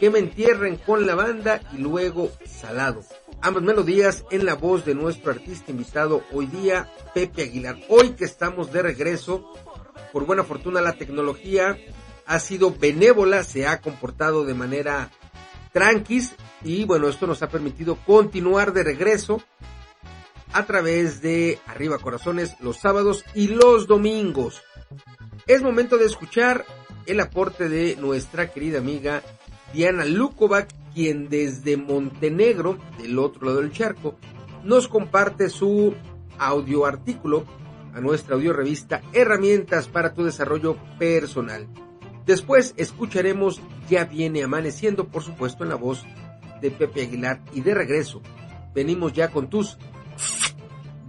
[SPEAKER 2] Que me entierren con la banda y luego Salado. Ambas melodías en la voz de nuestro artista invitado hoy día, Pepe Aguilar. Hoy que estamos de regreso, por buena fortuna la tecnología ha sido benévola, se ha comportado de manera tranquis y bueno, esto nos ha permitido continuar de regreso a través de Arriba Corazones los sábados y los domingos. Es momento de escuchar el aporte de nuestra querida amiga Diana Lukovac, quien desde Montenegro, del otro lado del charco, nos comparte su audio artículo a nuestra audio revista Herramientas para tu desarrollo personal. Después escucharemos Ya viene amaneciendo, por supuesto, en la voz de Pepe Aguilar. Y de regreso, venimos ya con tus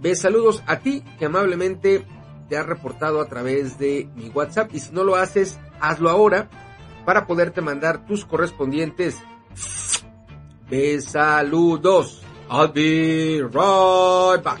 [SPEAKER 2] ves saludos a ti que amablemente te has reportado a través de mi WhatsApp. Y si no lo haces, hazlo ahora para poderte mandar tus correspondientes ves saludos. I'll be right back.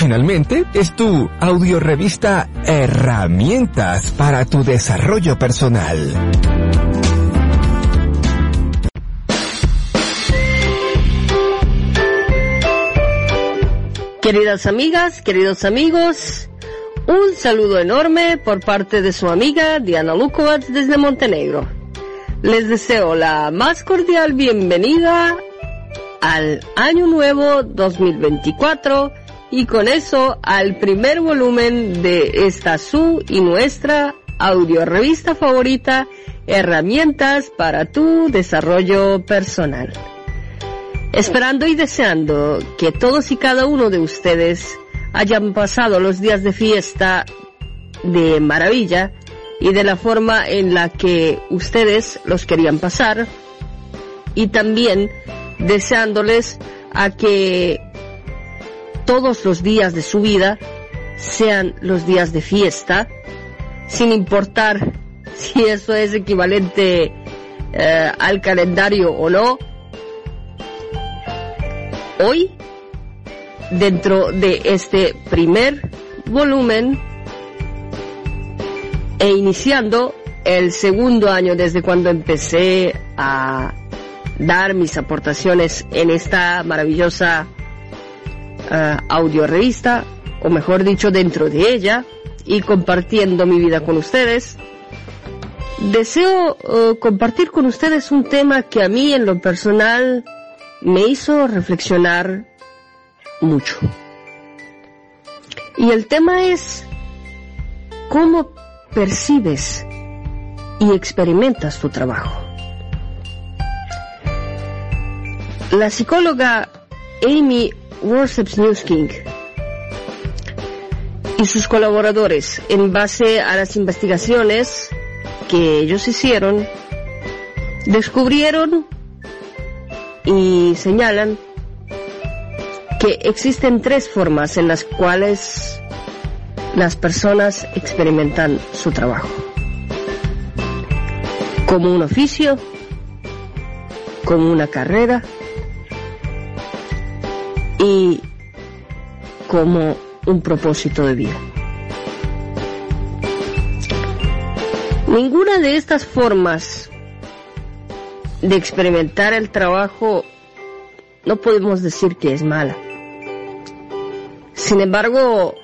[SPEAKER 10] Finalmente, es tu audiorevista Herramientas para tu desarrollo personal.
[SPEAKER 11] Queridas amigas, queridos amigos, un saludo enorme por parte de su amiga Diana Lukovac desde Montenegro. Les deseo la más cordial bienvenida al Año Nuevo 2024 y con eso al primer volumen de esta su y nuestra audio revista favorita, Herramientas para tu desarrollo personal. Esperando y deseando que todos y cada uno de ustedes hayan pasado los días de fiesta de maravilla y de la forma en la que ustedes los querían pasar y también deseándoles a que todos los días de su vida sean los días de fiesta, sin importar si eso es equivalente eh, al calendario o no, hoy, dentro de este primer volumen, e iniciando el segundo año desde cuando empecé a dar mis aportaciones en esta maravillosa uh, audio revista, o mejor dicho, dentro de ella, y compartiendo mi vida con ustedes. Deseo uh, compartir con ustedes un tema que a mí en lo personal me hizo reflexionar mucho. Y el tema es cómo percibes y experimentas tu trabajo. La psicóloga Amy Worship-Newsking y sus colaboradores, en base a las investigaciones que ellos hicieron, descubrieron y señalan que existen tres formas en las cuales las personas experimentan su trabajo. Como un oficio, como una carrera y como un propósito de vida. Ninguna de estas formas de experimentar el trabajo no podemos decir que es mala. Sin embargo,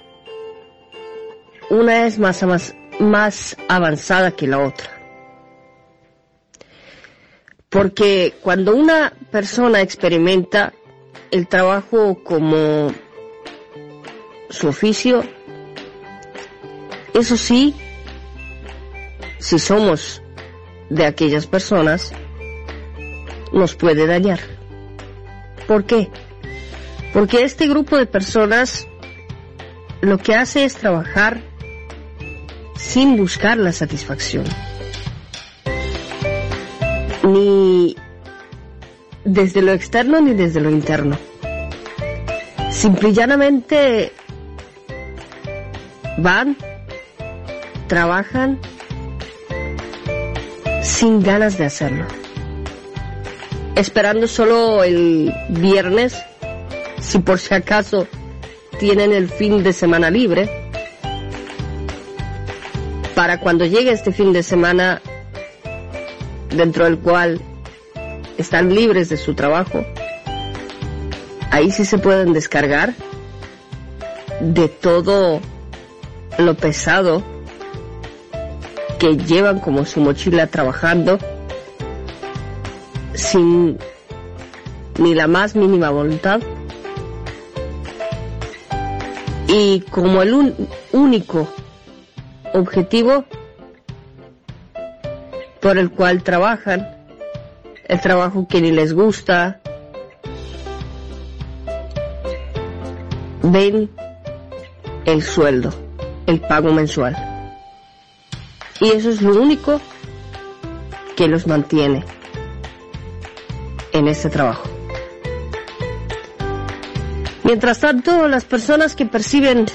[SPEAKER 11] una es más, más, avanzada que la otra. Porque cuando una persona experimenta el trabajo como su oficio, eso sí, si somos de aquellas personas, nos puede dañar. ¿Por qué? Porque este grupo de personas lo que hace es trabajar sin buscar la satisfacción. Ni desde lo externo ni desde lo interno. Simple y llanamente van, trabajan sin ganas de hacerlo. Esperando solo el viernes, si por si acaso tienen el fin de semana libre, para cuando llegue este fin de semana, dentro del cual están libres de su trabajo, ahí sí se pueden descargar de todo lo pesado que llevan como su mochila trabajando sin ni la más mínima voluntad. Y como el único objetivo por el cual trabajan el trabajo que ni les gusta, ven el sueldo, el pago mensual. Y eso es lo único que los mantiene en este trabajo. Mientras tanto, las personas que perciben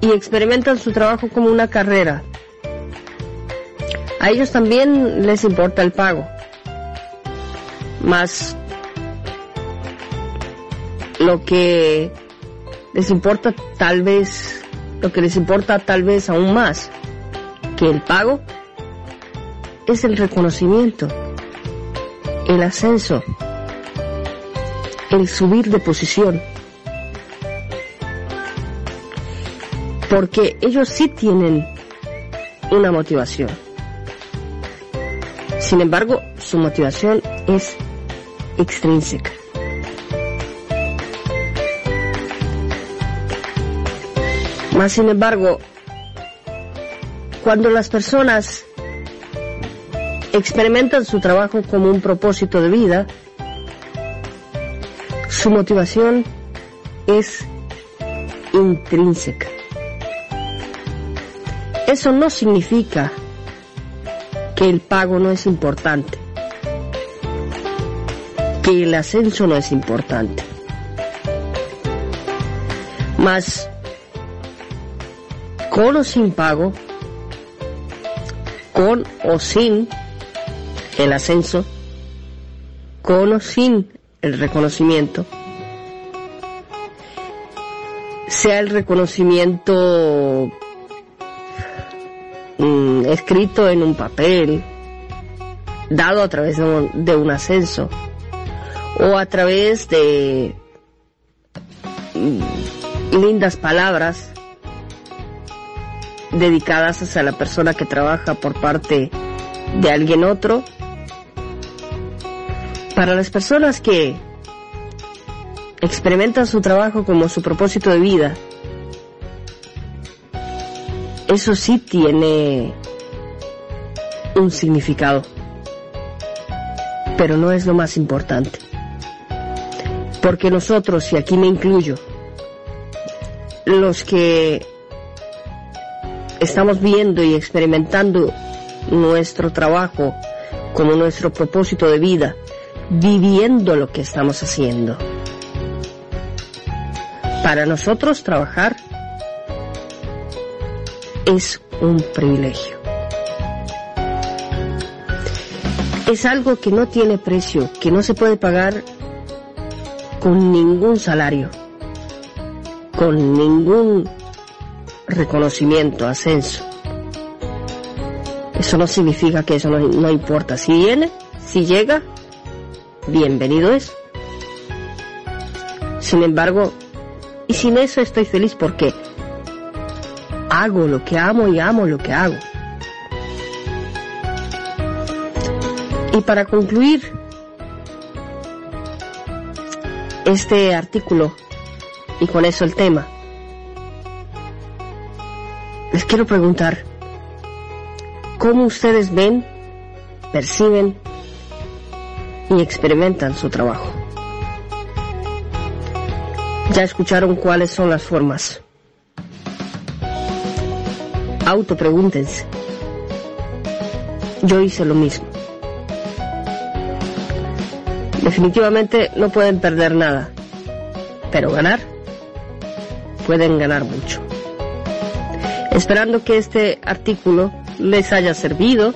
[SPEAKER 11] y experimentan su trabajo como una carrera, a ellos también les importa el pago más lo que les importa tal vez, lo que les importa tal vez aún más que el pago es el reconocimiento, el ascenso, el subir de posición. Porque ellos sí tienen una motivación. Sin embargo, su motivación es extrínseca. Más sin embargo, cuando las personas experimentan su trabajo como un propósito de vida, su motivación es intrínseca. Eso no significa que el pago no es importante que el ascenso no es importante. Mas, con o sin pago, con o sin, el ascenso, con o sin el reconocimiento, sea el reconocimiento mm, escrito en un papel, dado a través de un, de un ascenso, o a través de mm, lindas palabras dedicadas hacia la persona que trabaja por parte de alguien otro. Para las personas que experimentan su trabajo como su propósito de vida, eso sí tiene un significado, pero no es lo más importante. Porque nosotros, y aquí me incluyo, los que estamos viendo y experimentando nuestro trabajo como nuestro propósito de vida, viviendo lo que estamos haciendo. Para nosotros trabajar es un privilegio. Es algo que no tiene precio, que no se puede pagar con ningún salario, con ningún reconocimiento, ascenso. Eso no significa que eso no, importa. Si viene, si llega, bienvenido es. Sin embargo, y sin eso estoy feliz porque hago lo que amo y amo lo que hago. Y para concluir este artículo y con eso el tema, les quiero preguntar, ¿cómo ustedes ven, perciben y experimentan su trabajo? Ya escucharon cuáles son las formas. Autopregúntense. Yo hice lo mismo. Definitivamente no pueden perder nada, pero ganar, pueden ganar mucho. Esperando que este artículo les haya servido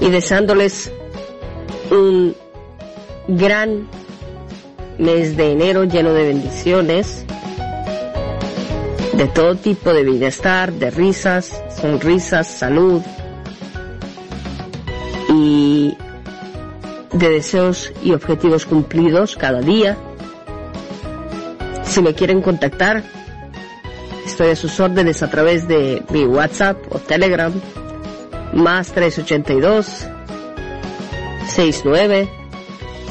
[SPEAKER 11] y deseándoles un gran mes de enero lleno de bendiciones, de todo tipo de bienestar, de risas, sonrisas, salud y de deseos y objetivos cumplidos cada día. Si me quieren contactar, Estoy a sus órdenes a través de mi WhatsApp o Telegram, más 382 69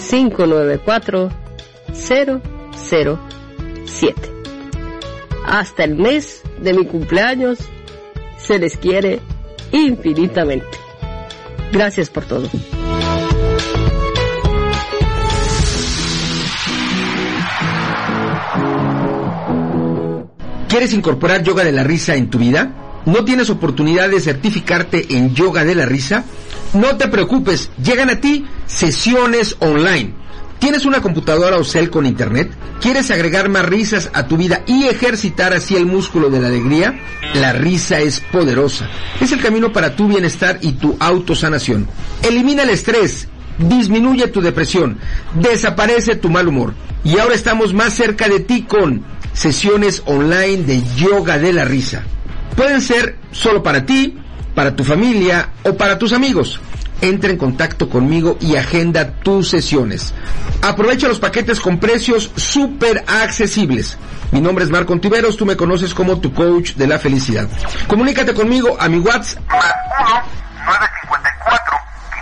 [SPEAKER 11] 594 007. Hasta el mes de mi cumpleaños se les quiere infinitamente. Gracias por todo.
[SPEAKER 2] ¿Quieres incorporar yoga de la risa en tu vida? ¿No tienes oportunidad de certificarte en yoga de la risa? No te preocupes, llegan a ti sesiones online. ¿Tienes una computadora o cel con internet? ¿Quieres agregar más risas a tu vida y ejercitar así el músculo de la alegría? La risa es poderosa. Es el camino para tu bienestar y tu autosanación. Elimina el estrés, disminuye tu depresión, desaparece tu mal humor. Y ahora estamos más cerca de ti con sesiones online de yoga de la risa. Pueden ser solo para ti, para tu familia o para tus amigos. Entra en contacto conmigo y agenda tus sesiones. Aprovecha los paquetes con precios súper accesibles. Mi nombre es Marco Ontiveros, tú me conoces como tu coach de la felicidad. Comunícate conmigo a mi WhatsApp.
[SPEAKER 3] Más 1 954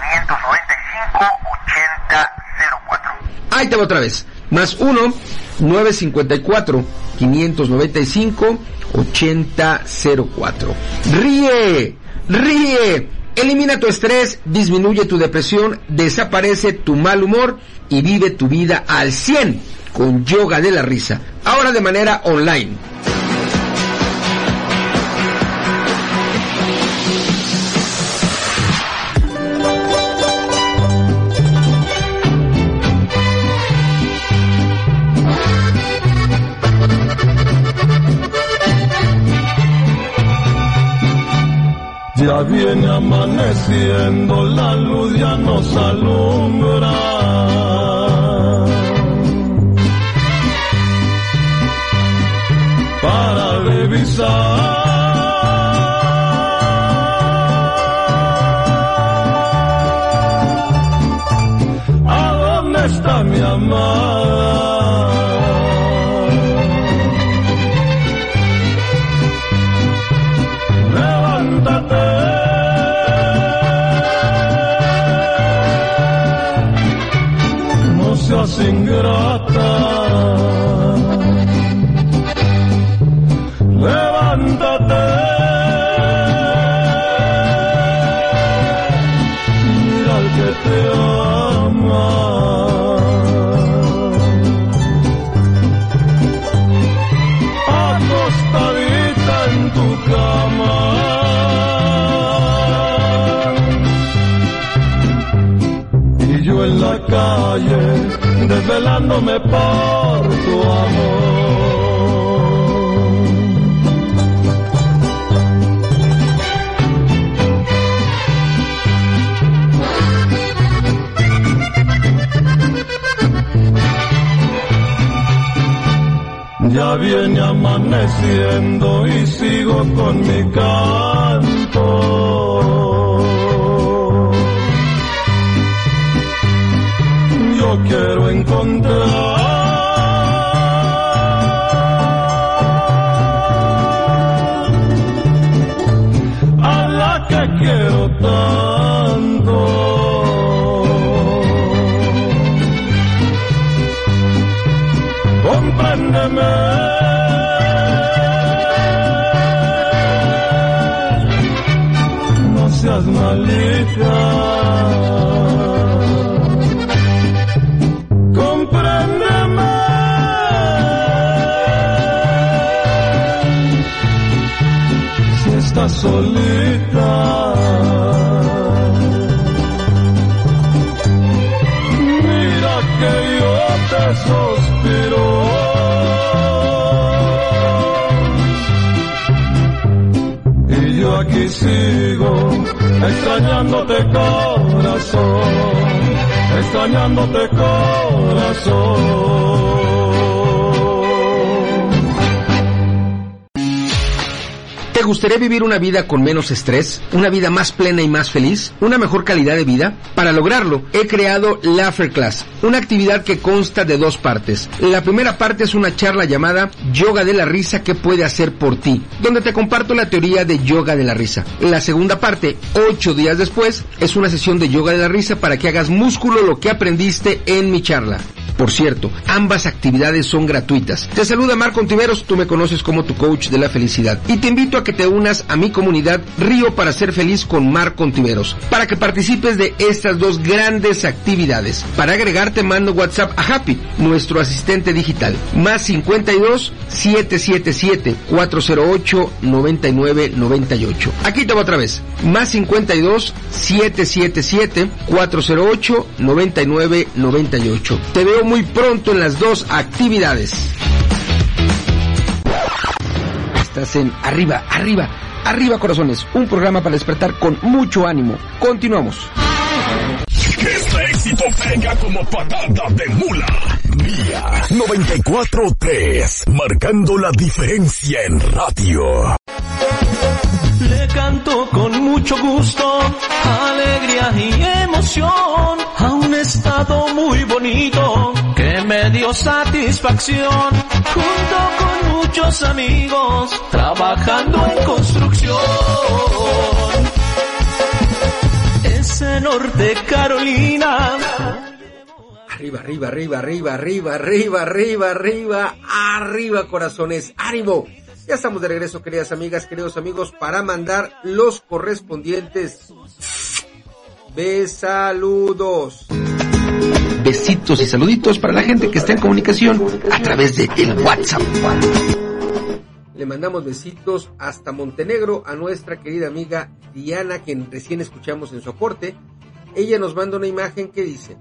[SPEAKER 3] 595 8004.
[SPEAKER 2] Ahí te va otra vez. Más 1 954 595 8004. Ríe, ríe. Elimina tu estrés, disminuye tu depresión, desaparece tu mal humor y vive tu vida al 100 con yoga de la risa. Ahora de manera online.
[SPEAKER 12] Ya
[SPEAKER 7] viene amaneciendo, la luz ya nos alumbra. Para revisar. ¿A dónde está mi amada? Amaneciendo y sigo con mi canto. Yo quiero encontrar a la que quiero tanto. Extrañándote corazón, extrañándote corazón.
[SPEAKER 2] ¿Te gustaría vivir una vida con menos estrés? ¿Una vida más plena y más feliz? ¿Una mejor calidad de vida? Para lograrlo, he creado Laughter Class, una actividad que consta de dos partes. La primera parte es una charla llamada Yoga de la Risa que puede hacer por ti, donde te comparto la teoría de yoga de la risa. La segunda parte, ocho días después, es una sesión de yoga de la risa para que hagas músculo lo que aprendiste en mi charla. Por cierto, ambas actividades son gratuitas. Te saluda Marco Ontiveros, tú me conoces como tu coach de la felicidad. Y te invito a que te unas a mi comunidad Río para ser feliz con Marco Ontiveros, para que participes de estas dos grandes actividades. Para agregarte mando WhatsApp a Happy, nuestro asistente digital. Más 52 777 408 9998. Aquí te va otra vez. Más 52 777 408 9998. Te veo muy pronto en las dos actividades. Estás en Arriba, Arriba, Arriba Corazones, un programa para despertar con mucho ánimo. Continuamos.
[SPEAKER 1] Que este éxito venga como patada de mula. Mía 94.3, marcando la diferencia en radio.
[SPEAKER 9] Le canto con mucho gusto, alegría y emoción a un estado muy bonito que me dio satisfacción junto con muchos amigos trabajando en construcción. Ese norte Carolina.
[SPEAKER 2] Arriba, arriba, arriba, arriba, arriba, arriba, arriba, arriba, corazones, ánimo. Ya estamos de regreso, queridas amigas, queridos amigos, para mandar los correspondientes besaludos. Besitos y saluditos para la gente que está en comunicación a través de el WhatsApp. Le mandamos besitos hasta Montenegro a nuestra querida amiga Diana, quien recién escuchamos en su aporte. Ella nos manda una imagen que dice,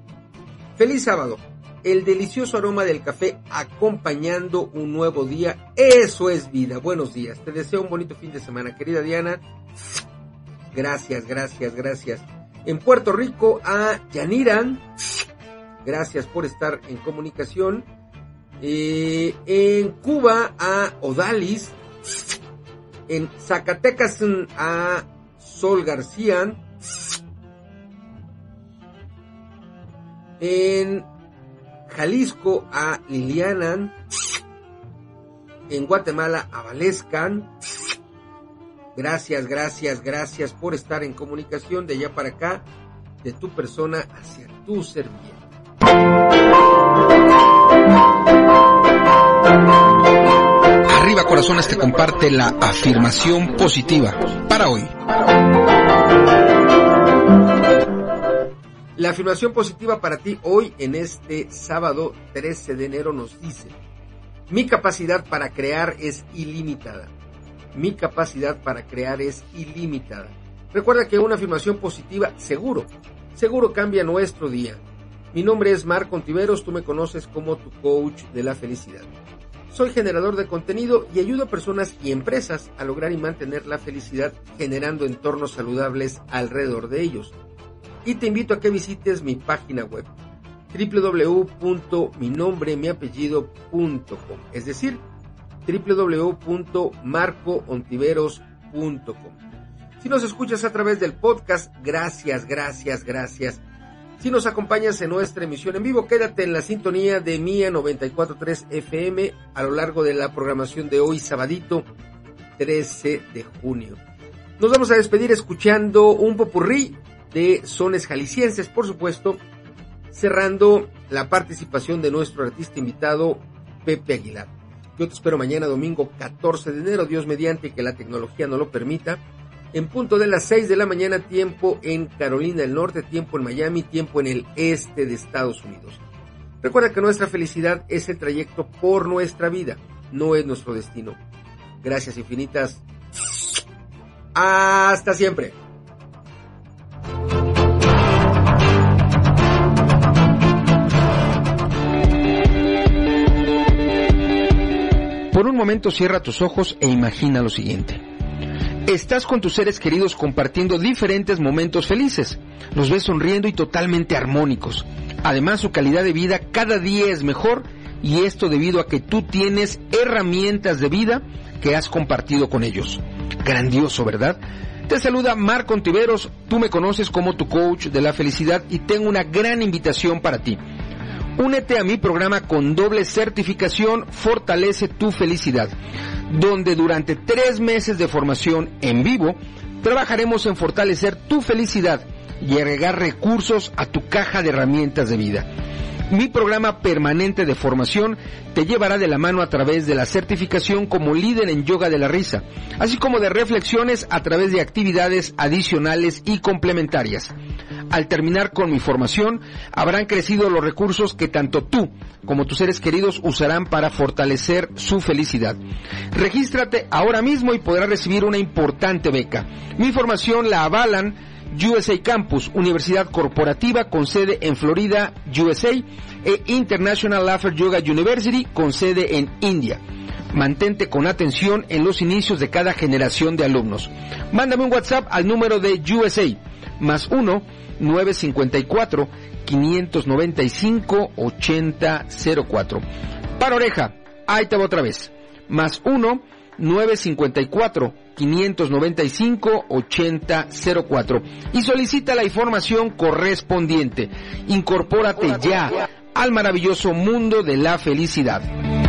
[SPEAKER 2] Feliz sábado, el delicioso aroma del café acompañando un nuevo día, eso es vida. Buenos días, te deseo un bonito fin de semana, querida Diana. Gracias, gracias, gracias. En Puerto Rico a Yaniran. Gracias por estar en comunicación. Eh, en Cuba a Odalis. En Zacatecas a Sol García. En Jalisco a Lilianan. En Guatemala a Valescan. Gracias, gracias, gracias por estar en comunicación de allá para acá, de tu persona hacia tu serviente.
[SPEAKER 8] Arriba Corazones te comparte la afirmación positiva para hoy.
[SPEAKER 2] La afirmación positiva para ti hoy en este sábado 13 de enero nos dice, mi capacidad para crear es ilimitada. Mi capacidad para crear es ilimitada. Recuerda que una afirmación positiva seguro, seguro cambia nuestro día. Mi nombre es Marco Ontiveros, tú me conoces como tu coach de la felicidad. Soy generador de contenido y ayudo a personas y empresas a lograr y mantener la felicidad generando entornos saludables alrededor de ellos. Y te invito a que visites mi página web www.minombremiapellido.com, es decir, www.marcoontiveros.com. Si nos escuchas a través del podcast, gracias, gracias, gracias. Si nos acompañas en nuestra emisión en vivo, quédate en la sintonía de Mía 943 FM a lo largo de la programación de hoy, sabadito 13 de junio. Nos vamos a despedir escuchando un popurrí de sones jaliscienses, por supuesto, cerrando la participación de nuestro artista invitado, Pepe Aguilar. Yo te espero mañana domingo 14 de enero, Dios mediante que la tecnología no lo permita, en punto de las 6 de la mañana, tiempo en Carolina del Norte, tiempo en Miami, tiempo en el este de Estados Unidos. Recuerda que nuestra felicidad es el trayecto por nuestra vida, no es nuestro destino. Gracias infinitas. Hasta siempre.
[SPEAKER 8] Por un momento cierra tus ojos e imagina lo siguiente. Estás con tus seres queridos compartiendo diferentes momentos felices. Los ves sonriendo y totalmente armónicos. Además, su calidad de vida cada día es mejor y esto debido a que tú tienes herramientas de vida que has compartido con ellos. Grandioso, ¿verdad? Te saluda Marco Ontiveros, tú me conoces como tu coach de la felicidad y tengo una gran invitación para ti. Únete a mi programa con doble certificación Fortalece tu felicidad, donde durante tres meses de formación en vivo trabajaremos en fortalecer tu felicidad y agregar recursos a tu caja de herramientas de vida. Mi programa permanente de formación te llevará de la mano a través de la certificación como líder en yoga de la risa, así como de reflexiones a través de actividades adicionales y complementarias. Al terminar con mi formación, habrán crecido los recursos que tanto tú como tus seres queridos usarán para fortalecer su felicidad. Regístrate ahora mismo y podrás recibir una importante beca. Mi formación la avalan USA Campus, Universidad Corporativa con sede en Florida, USA, e International Laughter Yoga University con sede en India. Mantente con atención en los inicios de cada generación de alumnos. Mándame un WhatsApp al número de USA, más 1 954 595 8004. Para oreja, ahí te va otra vez. Más 1 954 595 8004 y solicita la información correspondiente. Incorpórate ya al maravilloso mundo de la felicidad.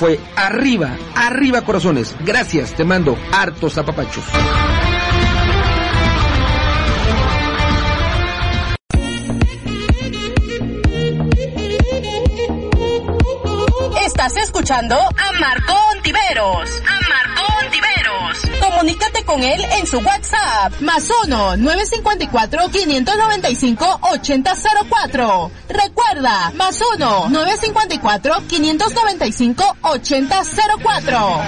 [SPEAKER 2] Fue Arriba, Arriba Corazones. Gracias, te mando hartos apapachos.
[SPEAKER 6] Estás escuchando a Marco Ontiveros. A Marco Ontiveros. Comunícate con él en su WhatsApp. Más uno, 954-595-8004. Recuerda, más uno, 954-595-8004.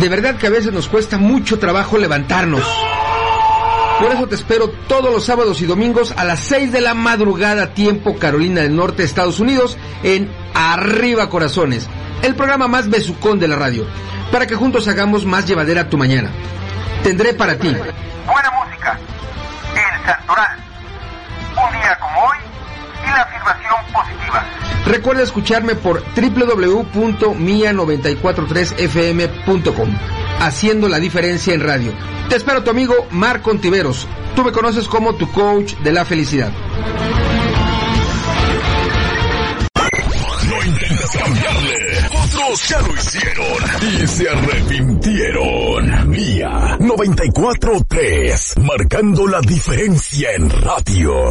[SPEAKER 2] De verdad que a veces nos cuesta mucho trabajo levantarnos. Por eso te espero todos los sábados y domingos a las 6 de la madrugada, tiempo Carolina del Norte, Estados Unidos, en Arriba Corazones, el programa más besucón de la radio, para que juntos hagamos más llevadera tu mañana. Tendré para ti
[SPEAKER 3] Buena música. El Santoral. Un día como hoy y la afirmación positiva.
[SPEAKER 2] Recuerda escucharme por www.mia943fm.com, haciendo la diferencia en radio. Te espero tu amigo Marco Ontiveros. Tú me conoces como tu coach de la felicidad.
[SPEAKER 1] Otros ya lo hicieron y se arrepintieron. Mía 943, marcando la diferencia en radio.